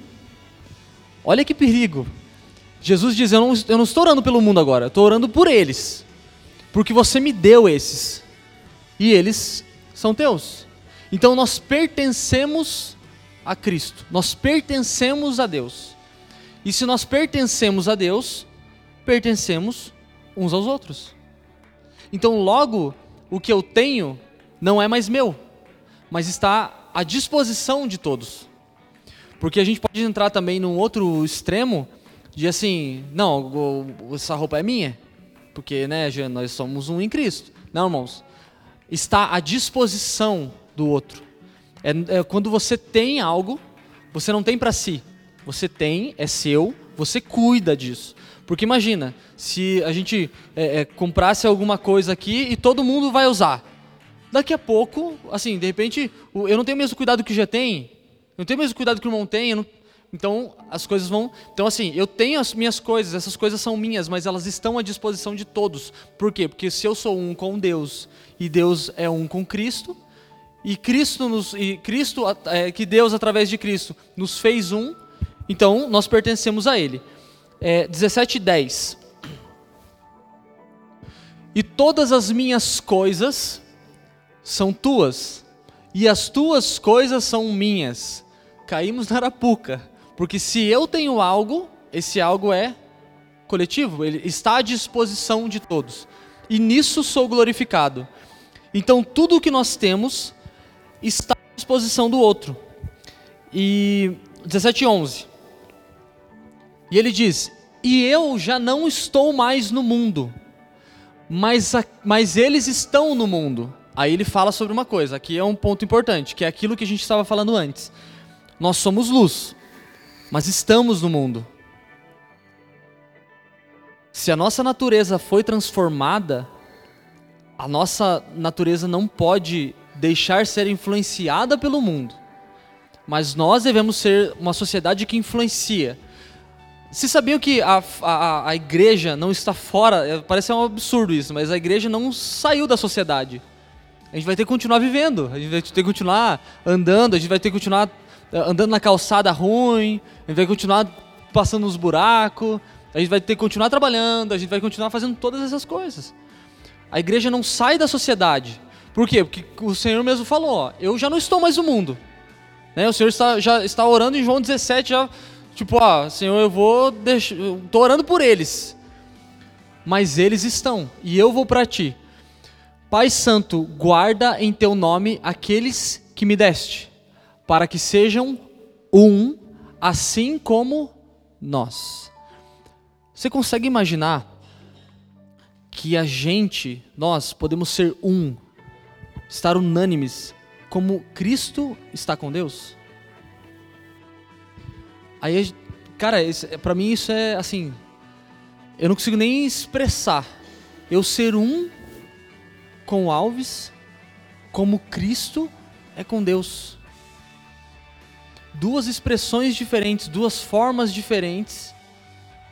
Olha que perigo. Jesus diz: eu não, eu não estou orando pelo mundo agora, eu estou orando por eles, porque você me deu esses, e eles são teus. Então nós pertencemos a Cristo, nós pertencemos a Deus. E se nós pertencemos a Deus, pertencemos uns aos outros. Então, logo, o que eu tenho não é mais meu, mas está à disposição de todos. Porque a gente pode entrar também num outro extremo de assim, não, essa roupa é minha, porque né, nós somos um em Cristo. Não, irmãos, está à disposição do outro. É, é quando você tem algo, você não tem para si. Você tem, é seu, você cuida disso. Porque imagina, se a gente é, é, comprasse alguma coisa aqui e todo mundo vai usar. Daqui a pouco, assim, de repente, eu não tenho o mesmo cuidado que já tem, eu não tenho o mesmo cuidado que o irmão tem, não... então as coisas vão. Então, assim, eu tenho as minhas coisas, essas coisas são minhas, mas elas estão à disposição de todos. Por quê? Porque se eu sou um com Deus e Deus é um com Cristo, e Cristo nos, e Cristo, é, que Deus através de Cristo nos fez um, então nós pertencemos a Ele. É, 17:10 E todas as minhas coisas são tuas, e as tuas coisas são minhas. Caímos na arapuca, porque se eu tenho algo, esse algo é coletivo, ele está à disposição de todos. E nisso sou glorificado. Então tudo o que nós temos está à disposição do outro. E 17:11. E ele diz: "E eu já não estou mais no mundo, mas, mas eles estão no mundo, Aí ele fala sobre uma coisa, aqui é um ponto importante, que é aquilo que a gente estava falando antes. Nós somos luz, mas estamos no mundo. Se a nossa natureza foi transformada, a nossa natureza não pode deixar ser influenciada pelo mundo. mas nós devemos ser uma sociedade que influencia. Vocês sabiam que a, a, a igreja não está fora? É, parece um absurdo isso, mas a igreja não saiu da sociedade. Gente vai ter que continuar vivendo, a gente vai ter que continuar andando, a gente vai ter que continuar eh, andando na calçada ruim, a gente vai continuar passando nos buracos, a gente vai ter que continuar trabalhando, a gente vai continuar fazendo todas essas coisas. A igreja não sai da sociedade. Por quê? Porque o Senhor mesmo falou: ó, eu já não estou mais no mundo. Né? O Senhor está, já está orando em João 17, já, tipo, ó, Senhor, eu vou deixar, orando por eles. Mas eles estão, e eu vou para ti. Pai Santo, guarda em teu nome aqueles que me deste, para que sejam um, assim como nós. Você consegue imaginar que a gente, nós, podemos ser um, estar unânimes, como Cristo está com Deus? Aí, cara, para mim isso é assim, eu não consigo nem expressar. Eu ser um com Alves, como Cristo é com Deus. Duas expressões diferentes, duas formas diferentes,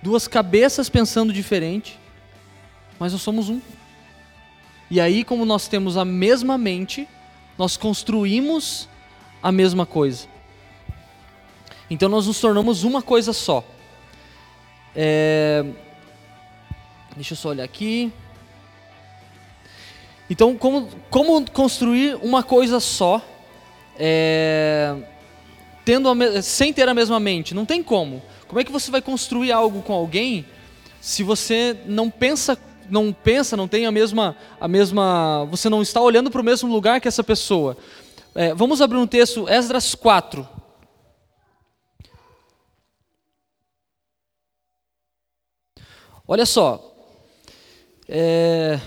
duas cabeças pensando diferente, mas nós somos um. E aí, como nós temos a mesma mente, nós construímos a mesma coisa. Então nós nos tornamos uma coisa só. É... Deixa eu só olhar aqui. Então, como, como construir uma coisa só, é, tendo a, sem ter a mesma mente? Não tem como. Como é que você vai construir algo com alguém se você não pensa, não pensa, não tem a mesma, a mesma, você não está olhando para o mesmo lugar que essa pessoa? É, vamos abrir um texto, Esdras 4. Olha só. É,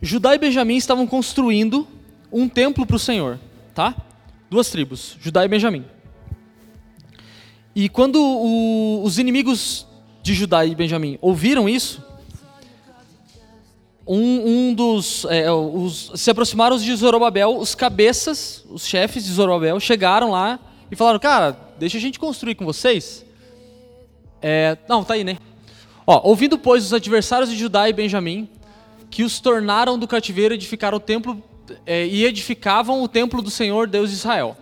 Judá e Benjamim estavam construindo um templo para o Senhor, tá? Duas tribos, Judá e Benjamim. E quando o, os inimigos de Judá e Benjamim ouviram isso, um, um dos é, os, se aproximaram de Zorobabel, os cabeças, os chefes de Zorobabel chegaram lá e falaram: "Cara, deixa a gente construir com vocês." É, não, tá aí, né? Ó, ouvindo pois os adversários de Judá e Benjamim que os tornaram do cativeiro edificar o templo é, e edificavam o templo do Senhor Deus de Israel.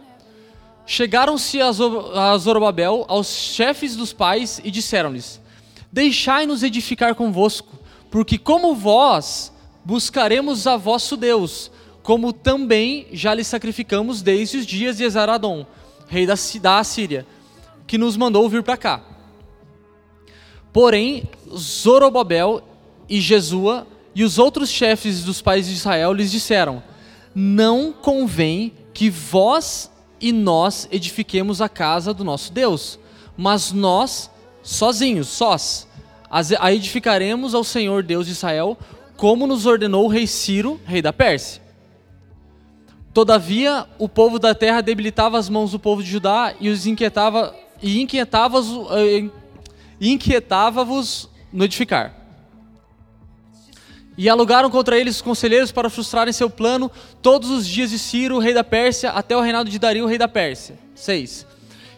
Chegaram-se a Zorobabel, aos chefes dos pais, e disseram-lhes: Deixai-nos edificar convosco, porque como vós buscaremos a vosso Deus, como também já lhe sacrificamos desde os dias de Esaradom, rei da, da Assíria, que nos mandou vir para cá. Porém, Zorobabel e Jesua e os outros chefes dos pais de Israel lhes disseram: Não convém que vós e nós edifiquemos a casa do nosso Deus, mas nós, sozinhos, sós, a edificaremos ao Senhor Deus de Israel, como nos ordenou o rei Ciro, rei da Pérsia. Todavia, o povo da terra debilitava as mãos do povo de Judá e os inquietava e inquietava-vos eh, inquietava no edificar. E alugaram contra eles os conselheiros para frustrarem seu plano todos os dias de Ciro, rei da Pérsia, até o reinado de Dario, rei da Pérsia. 6.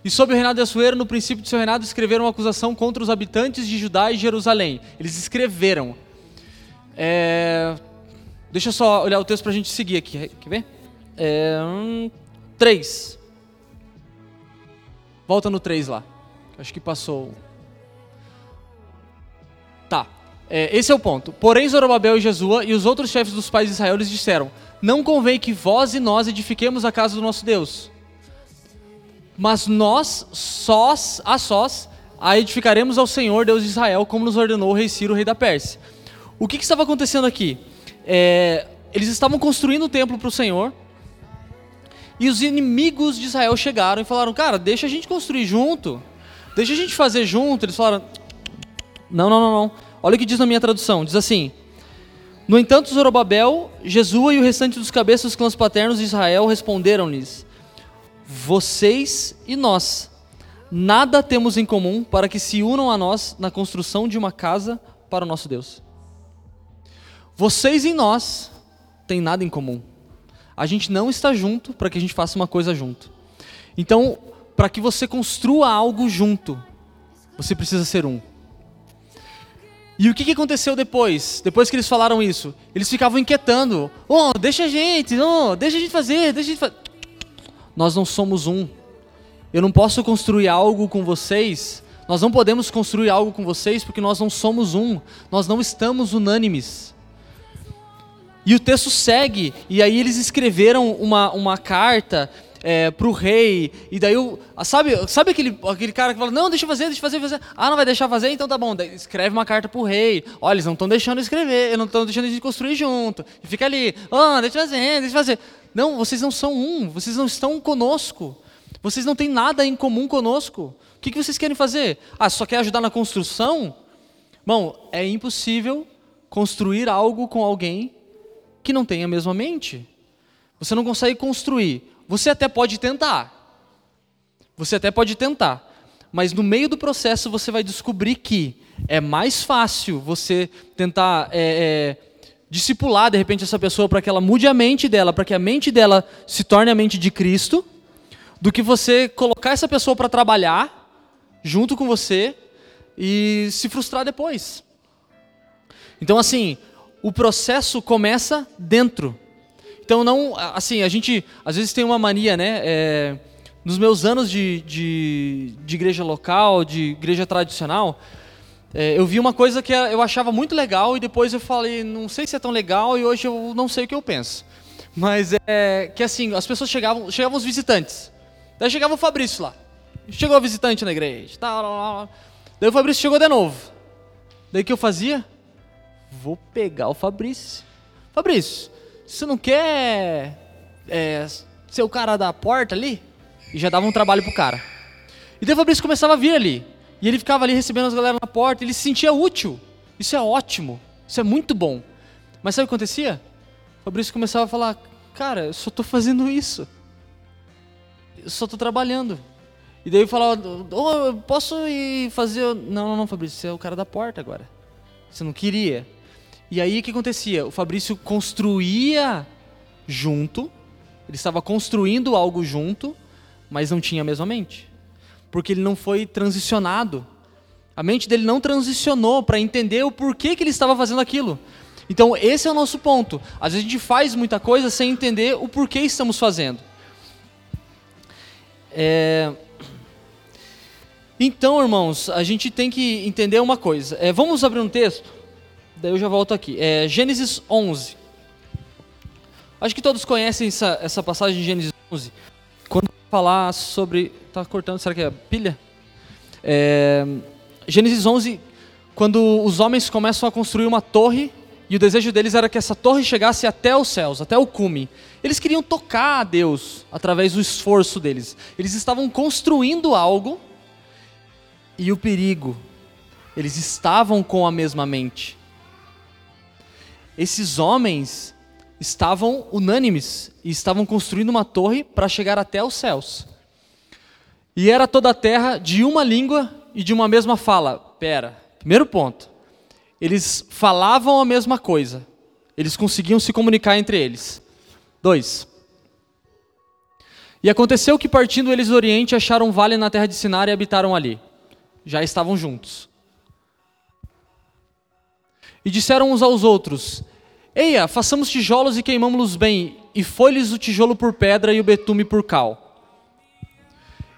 E sob o reinado de Assuero, no princípio de seu reinado, escreveram uma acusação contra os habitantes de Judá e Jerusalém. Eles escreveram. É... Deixa eu só olhar o texto para a gente seguir aqui. Quer ver? É... 3. Volta no 3 lá. Acho que passou. É, esse é o ponto. Porém, Zorobabel e Jesua e os outros chefes dos pais de Israel lhes disseram: Não convém que vós e nós edifiquemos a casa do nosso Deus. Mas nós, sós, a sós, a edificaremos ao Senhor, Deus de Israel, como nos ordenou o rei Ciro, rei da Pérsia. O que, que estava acontecendo aqui? É, eles estavam construindo um templo para o Senhor. E os inimigos de Israel chegaram e falaram: Cara, deixa a gente construir junto. Deixa a gente fazer junto. Eles falaram: Não, não, não, não Olha o que diz na minha tradução: diz assim. No entanto, Zorobabel, Jesua e o restante dos cabeças dos clãs paternos de Israel responderam-lhes: Vocês e nós, nada temos em comum para que se unam a nós na construção de uma casa para o nosso Deus. Vocês e nós tem nada em comum. A gente não está junto para que a gente faça uma coisa junto. Então, para que você construa algo junto, você precisa ser um. E o que, aconteceu depois? Depois que eles falaram isso, eles ficavam inquietando. Oh, deixa a gente, oh, deixa a gente fazer, deixa a gente fazer. Nós não somos um. Eu não posso construir algo com vocês. Nós não podemos construir algo com vocês porque nós não somos um. Nós não estamos unânimes. E o texto segue, e aí eles escreveram uma, uma carta é, para o rei, e daí, o, sabe, sabe aquele, aquele cara que fala, não, deixa eu fazer, deixa eu fazer, fazer. Ah, não vai deixar fazer? Então tá bom, daí escreve uma carta para o rei. Olha, eles não estão deixando escrever, não estão deixando de construir junto. E fica ali, oh, deixa eu fazer, deixa eu fazer. Não, vocês não são um, vocês não estão conosco. Vocês não têm nada em comum conosco. O que, que vocês querem fazer? Ah, só quer ajudar na construção? Bom, é impossível construir algo com alguém que não tem a mesma mente. Você não consegue construir você até pode tentar. Você até pode tentar. Mas no meio do processo você vai descobrir que é mais fácil você tentar é, é, discipular de repente essa pessoa para que ela mude a mente dela, para que a mente dela se torne a mente de Cristo, do que você colocar essa pessoa para trabalhar junto com você e se frustrar depois. Então, assim, o processo começa dentro. Então, não, assim, a gente às vezes tem uma mania, né? É, nos meus anos de, de, de, igreja local, de igreja tradicional, é, eu vi uma coisa que eu achava muito legal e depois eu falei, não sei se é tão legal e hoje eu não sei o que eu penso. Mas é que assim, as pessoas chegavam, chegavam os visitantes. Daí chegava o Fabrício lá. Chegou o visitante na igreja. Tá, lá, lá. Daí o Fabrício chegou de novo. Daí o que eu fazia? Vou pegar o Fabrício. Fabrício, você não quer é, ser o cara da porta ali? E já dava um trabalho pro cara. E daí o Fabrício começava a vir ali. E ele ficava ali recebendo as galera na porta, ele se sentia útil. Isso é ótimo. Isso é muito bom. Mas sabe o que acontecia? O Fabrício começava a falar: Cara, eu só estou fazendo isso. Eu só estou trabalhando. E daí eu falava: oh, Posso ir fazer. Não, não, não, Fabrício, você é o cara da porta agora. Você não queria. E aí o que acontecia? O Fabrício construía junto, ele estava construindo algo junto, mas não tinha a mesma mente. Porque ele não foi transicionado. A mente dele não transicionou para entender o porquê que ele estava fazendo aquilo. Então, esse é o nosso ponto. Às vezes a gente faz muita coisa sem entender o porquê estamos fazendo. É... Então, irmãos, a gente tem que entender uma coisa. É, vamos abrir um texto Daí eu já volto aqui. É, Gênesis 11. Acho que todos conhecem essa, essa passagem de Gênesis 11. Quando falar sobre. Tá cortando, será que é pilha? É, Gênesis 11, quando os homens começam a construir uma torre, e o desejo deles era que essa torre chegasse até os céus, até o cume. Eles queriam tocar a Deus através do esforço deles. Eles estavam construindo algo, e o perigo, eles estavam com a mesma mente esses homens estavam unânimes e estavam construindo uma torre para chegar até os céus. E era toda a terra de uma língua e de uma mesma fala. Pera, primeiro ponto. Eles falavam a mesma coisa. Eles conseguiam se comunicar entre eles. Dois. E aconteceu que partindo eles do Oriente acharam um vale na terra de Sinar e habitaram ali. Já estavam juntos. E disseram uns aos outros: Eia, façamos tijolos e queimamos-los bem, e foi-lhes o tijolo por pedra e o betume por cal.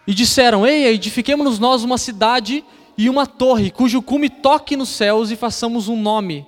E disseram: Eia, edifiquemos nós uma cidade e uma torre, cujo cume toque nos céus, e façamos um nome,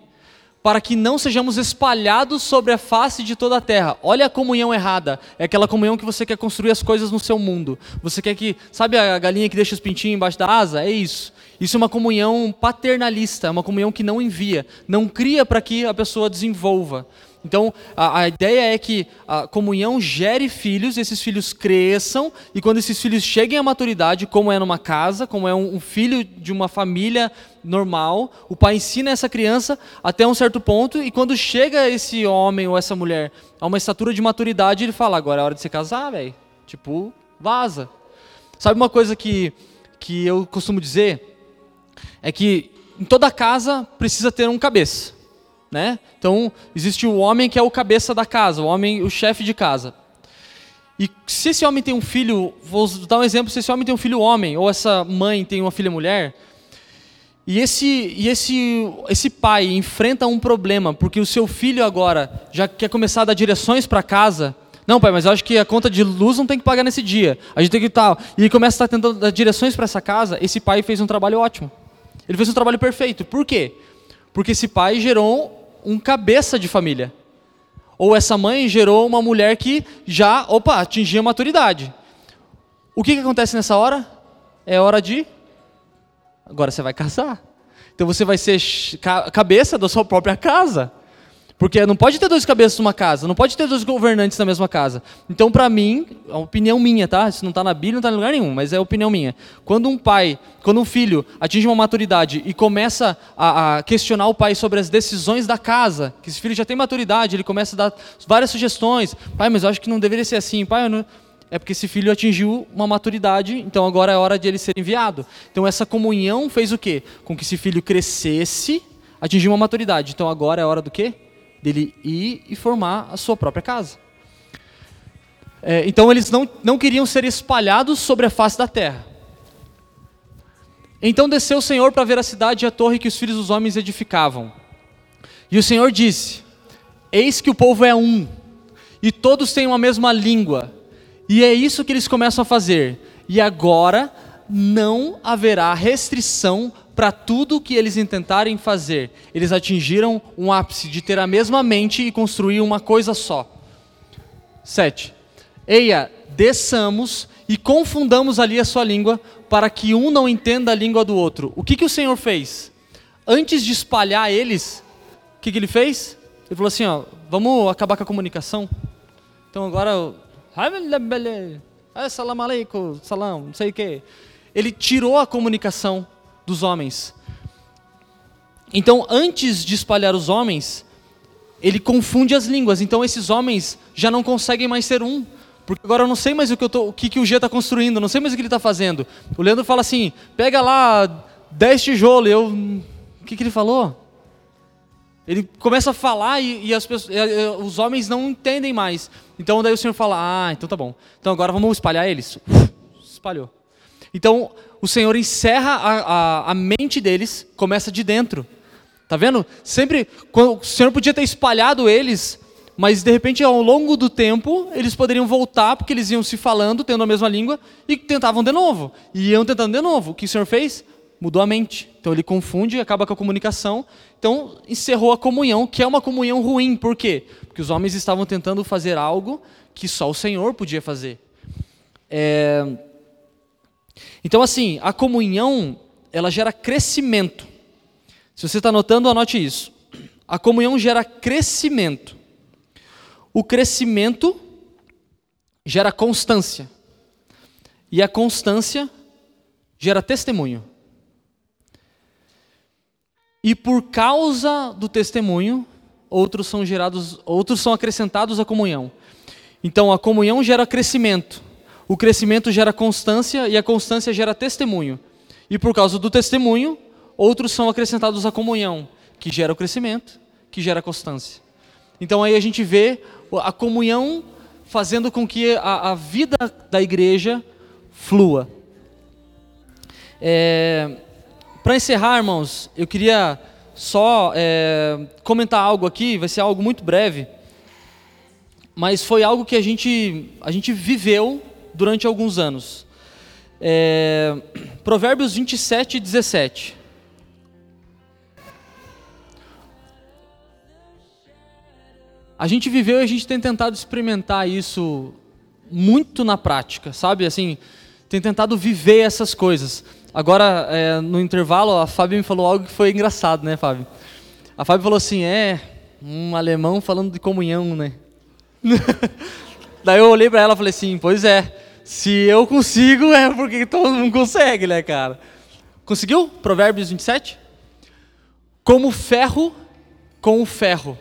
para que não sejamos espalhados sobre a face de toda a terra. Olha a comunhão errada. É aquela comunhão que você quer construir as coisas no seu mundo. Você quer que, sabe a galinha que deixa os pintinhos embaixo da asa? É isso. Isso é uma comunhão paternalista, é uma comunhão que não envia, não cria para que a pessoa desenvolva. Então, a, a, ideia é que a comunhão gere filhos, esses filhos cresçam, e quando esses filhos cheguem à maturidade, como é numa casa, como é um, um filho de uma família normal, o pai ensina essa criança até um certo ponto, e quando chega esse homem ou essa mulher a uma estatura de maturidade, ele fala: agora é hora de se casar, velho. Tipo, vaza. Sabe uma coisa que, que eu costumo dizer? é que em toda casa precisa ter um cabeça. Né? Então, existe o homem que é o cabeça da casa, o homem, o chefe de casa. E se esse homem tem um filho, vou dar um exemplo, se esse homem tem um filho homem, ou essa mãe tem uma filha mulher, e esse, e esse, esse pai enfrenta um problema, porque o seu filho agora já quer começar a dar direções para casa. Não, pai, mas eu acho que a conta de luz não tem que pagar nesse dia. A gente tem que tal. E ele começa a estar tentando dar direções para essa casa. Esse pai fez um trabalho ótimo. Ele fez um trabalho perfeito. Por quê? Porque esse pai gerou um cabeça de família. Ou essa mãe gerou uma mulher que já, opa, atingia a maturidade. O que, que acontece nessa hora? É hora de. Agora você vai casar. Então você vai ser cabeça da sua própria casa. Porque não pode ter dois cabeças numa casa, não pode ter dois governantes na mesma casa. Então, para mim, é uma opinião minha, tá? Isso não está na Bíblia, não está em lugar nenhum, mas é opinião minha. Quando um pai, quando um filho atinge uma maturidade e começa a, a questionar o pai sobre as decisões da casa, que esse filho já tem maturidade, ele começa a dar várias sugestões. Pai, mas eu acho que não deveria ser assim. Pai, não... é porque esse filho atingiu uma maturidade, então agora é hora de ele ser enviado. Então essa comunhão fez o quê? Com que esse filho crescesse, atingiu uma maturidade. Então agora é hora do quê? Dele ir e formar a sua própria casa. É, então eles não, não queriam ser espalhados sobre a face da terra. Então desceu o Senhor para ver a cidade e a torre que os filhos dos homens edificavam. E o Senhor disse: Eis que o povo é um, e todos têm uma mesma língua. E é isso que eles começam a fazer. E agora não haverá restrição para tudo que eles intentarem fazer. Eles atingiram um ápice de ter a mesma mente e construir uma coisa só. 7. Eia, desçamos e confundamos ali a sua língua, para que um não entenda a língua do outro. O que, que o Senhor fez? Antes de espalhar eles, o que, que ele fez? Ele falou assim: ó, vamos acabar com a comunicação. Então agora. Salam aleikum, salam, não sei o quê. Ele tirou a comunicação dos homens. Então, antes de espalhar os homens, ele confunde as línguas. Então, esses homens já não conseguem mais ser um. Porque agora eu não sei mais o que, eu tô, o, que, que o G está construindo, não sei mais o que ele está fazendo. O Leandro fala assim: pega lá 10 tijolos. Eu, o que, que ele falou? Ele começa a falar e, e as pessoas, os homens não entendem mais. Então daí o Senhor fala: Ah, então tá bom. Então agora vamos espalhar eles. Espalhou. Então o Senhor encerra a, a, a mente deles, começa de dentro. Tá vendo? Sempre, o Senhor podia ter espalhado eles, mas de repente ao longo do tempo eles poderiam voltar porque eles iam se falando, tendo a mesma língua e tentavam de novo. E iam tentando de novo. O que o Senhor fez? Mudou a mente. Então ele confunde, acaba com a comunicação. Então encerrou a comunhão, que é uma comunhão ruim. Por quê? Porque os homens estavam tentando fazer algo que só o Senhor podia fazer. É... Então, assim, a comunhão, ela gera crescimento. Se você está anotando, anote isso. A comunhão gera crescimento. O crescimento gera constância. E a constância gera testemunho. E por causa do testemunho, outros são gerados, outros são acrescentados à comunhão. Então a comunhão gera crescimento. O crescimento gera constância e a constância gera testemunho. E por causa do testemunho, outros são acrescentados à comunhão, que gera o crescimento, que gera a constância. Então aí a gente vê a comunhão fazendo com que a, a vida da igreja flua. É, Para encerrar, irmãos, eu queria só é, comentar algo aqui, vai ser algo muito breve, mas foi algo que a gente, a gente viveu durante alguns anos. É, Provérbios 27, 17. A gente viveu e a gente tem tentado experimentar isso muito na prática, sabe? Assim, tem tentado viver essas coisas. Agora, é, no intervalo, a Fábio me falou algo que foi engraçado, né, Fábio? A Fábio falou assim: é, um alemão falando de comunhão, né? Daí eu olhei para ela e falei assim: pois é, se eu consigo, é porque todo mundo consegue, né, cara? Conseguiu? Provérbios 27? Como ferro com o ferro.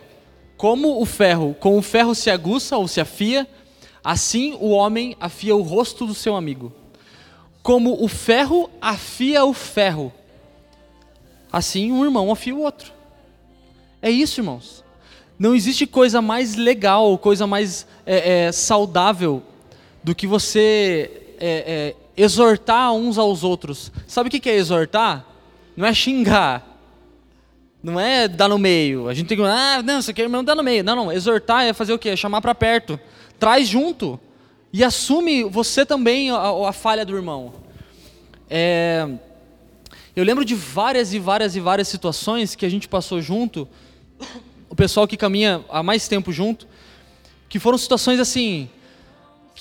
Como o ferro com o ferro se aguça ou se afia, assim o homem afia o rosto do seu amigo. Como o ferro afia o ferro, assim um irmão afia o outro. É isso, irmãos. Não existe coisa mais legal, coisa mais é, é, saudável do que você é, é exortar uns aos outros. Sabe o que é exortar? Não é xingar. Não é dar no meio. A gente tem que. Ah, não, você quer não dar no meio. Não, não. Exortar é fazer o quê? É chamar para perto. Traz junto. E assume você também a, a falha do irmão. É, eu lembro de várias e várias e várias situações que a gente passou junto. O pessoal que caminha há mais tempo junto. Que foram situações assim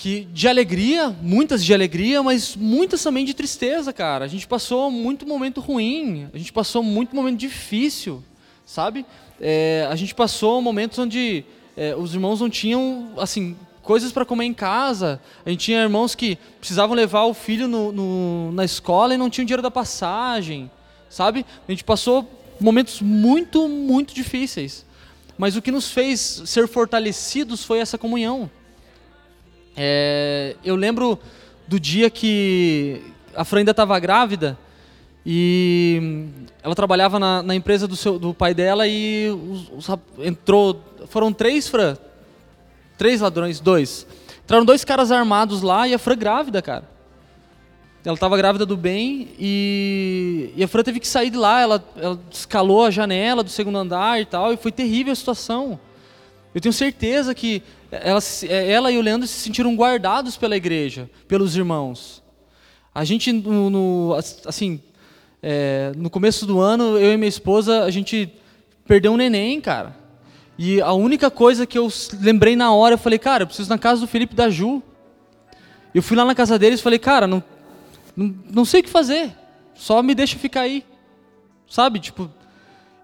que de alegria, muitas de alegria, mas muitas também de tristeza, cara. A gente passou muito momento ruim, a gente passou muito momento difícil, sabe? É, a gente passou momentos onde é, os irmãos não tinham, assim, coisas para comer em casa. A gente tinha irmãos que precisavam levar o filho no, no, na escola e não tinham dinheiro da passagem, sabe? A gente passou momentos muito, muito difíceis. Mas o que nos fez ser fortalecidos foi essa comunhão é, eu lembro do dia que a Fran ainda estava grávida e ela trabalhava na, na empresa do, seu, do, pai dela e os, os, entrou. Foram três, Fran? Três ladrões, dois. Entraram dois caras armados lá e a Fran grávida, cara. Ela estava grávida do bem e, e, a Fran teve que sair de lá. Ela, ela escalou a janela do segundo andar e tal, e foi terrível a situação. Eu tenho certeza que ela, é, ela e o Leandro se sentiram guardados pela igreja, pelos irmãos. A gente, no, no assim, é, no começo do ano, eu e minha esposa, a gente perdeu um neném, cara. E a única coisa que eu lembrei na hora, eu falei, cara, eu preciso ir na casa do Felipe da Ju. Eu fui lá na casa deles e falei, cara, não, não, não sei o que fazer, só me deixa ficar aí. Sabe, tipo,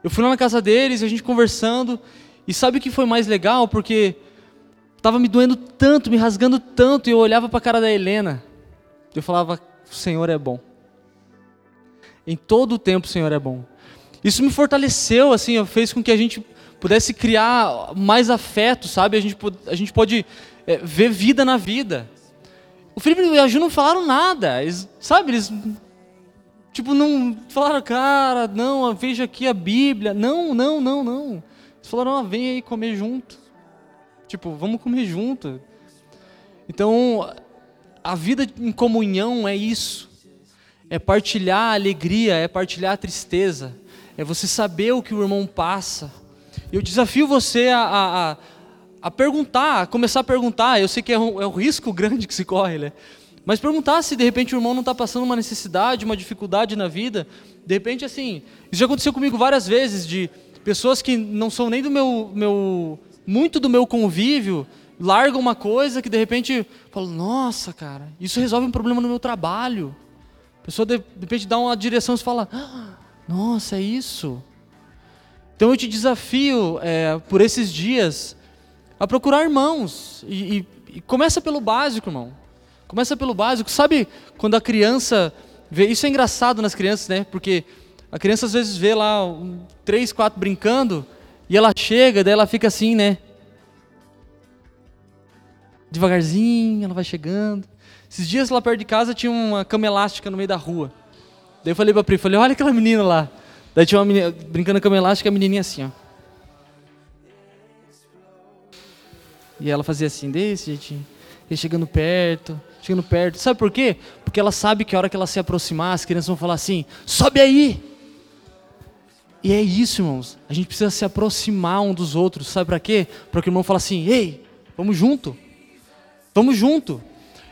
eu fui lá na casa deles, a gente conversando, e sabe o que foi mais legal? Porque estava me doendo tanto, me rasgando tanto, e eu olhava para a cara da Helena. Eu falava: O Senhor é bom. Em todo o tempo o Senhor é bom. Isso me fortaleceu, assim, fez com que a gente pudesse criar mais afeto, sabe? A gente, a gente pode é, ver vida na vida. O Felipe e a Ju não falaram nada, eles, sabe? Eles, tipo, não falaram, cara, não, veja aqui a Bíblia. Não, não, não, não. Eles falaram, ah, vem aí comer junto. Tipo, vamos comer junto. Então, a vida em comunhão é isso. É partilhar a alegria, é partilhar a tristeza. É você saber o que o irmão passa. Eu desafio você a, a, a perguntar, a começar a perguntar. Eu sei que é um, é um risco grande que se corre, né? Mas perguntar se de repente o irmão não está passando uma necessidade, uma dificuldade na vida. De repente, assim, isso já aconteceu comigo várias vezes, de Pessoas que não são nem do meu, meu muito do meu convívio, largam uma coisa que de repente falam, nossa, cara, isso resolve um problema no meu trabalho. A pessoa de, de repente dá uma direção e fala, ah, nossa, é isso. Então eu te desafio é, por esses dias a procurar irmãos e, e, e começa pelo básico, irmão. Começa pelo básico. Sabe quando a criança vê? Isso é engraçado nas crianças, né? Porque a criança às vezes vê lá um, três, quatro brincando e ela chega, daí ela fica assim, né? Devagarzinho, ela vai chegando. Esses dias lá perto de casa tinha uma cama elástica no meio da rua. Daí eu falei pra Pri, falei, olha aquela menina lá. Daí tinha uma menina brincando na cama elástica, a menininha assim, ó. E ela fazia assim, desse jeitinho. E chegando perto, chegando perto. Sabe por quê? Porque ela sabe que a hora que ela se aproximar, as crianças vão falar assim: sobe aí! E é isso, irmãos. A gente precisa se aproximar um dos outros. Sabe para quê? Para que o irmão fale assim: ei, vamos junto. Vamos junto.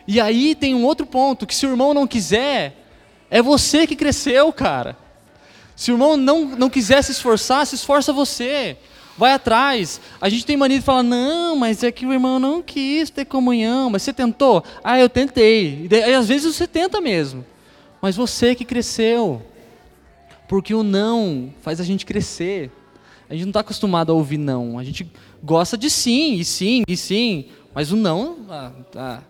E aí tem um outro ponto: que se o irmão não quiser, é você que cresceu, cara. Se o irmão não, não quiser se esforçar, se esforça você. Vai atrás. A gente tem mania de falar: não, mas é que o irmão não quis ter comunhão. Mas você tentou? Ah, eu tentei. E às vezes você tenta mesmo. Mas você que cresceu. Porque o não faz a gente crescer. A gente não está acostumado a ouvir não. A gente gosta de sim, e sim, e sim. Mas o não. Ah, tá.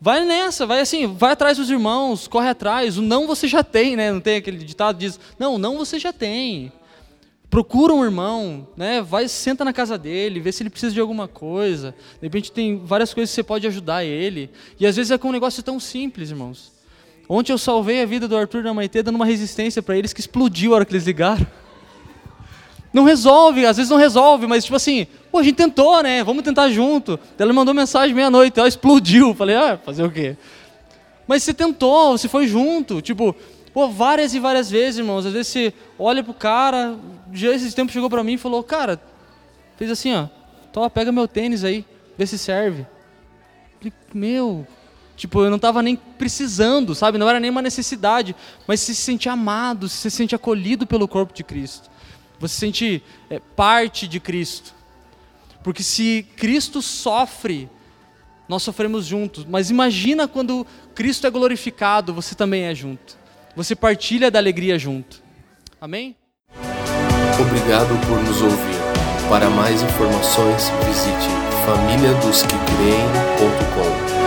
Vai nessa, vai assim, vai atrás dos irmãos, corre atrás. O não você já tem, né? Não tem aquele ditado que diz: não, não você já tem. Procura um irmão, né? Vai, senta na casa dele, vê se ele precisa de alguma coisa. De repente tem várias coisas que você pode ajudar ele. E às vezes é com um negócio tão simples, irmãos. Ontem eu salvei a vida do Arthur da Maitê dando uma resistência para eles que explodiu a hora que eles ligaram. Não resolve, às vezes não resolve, mas tipo assim, pô, a gente tentou, né? Vamos tentar junto. Ela mandou mensagem meia-noite, ela explodiu. Falei, ah, fazer o quê? Mas você tentou, você foi junto. Tipo, pô, várias e várias vezes, irmãos. Às vezes você olha pro cara, já esse tempo chegou para mim e falou, cara, fez assim, ó, toma, pega meu tênis aí, vê se serve. Falei, meu, Tipo, eu não estava nem precisando, sabe? Não era nem uma necessidade, mas se sente amado, se sente acolhido pelo corpo de Cristo. Você se sente é, parte de Cristo. Porque se Cristo sofre, nós sofremos juntos. Mas imagina quando Cristo é glorificado, você também é junto. Você partilha da alegria junto. Amém? Obrigado por nos ouvir. Para mais informações, visite famíliadosquecreem.com.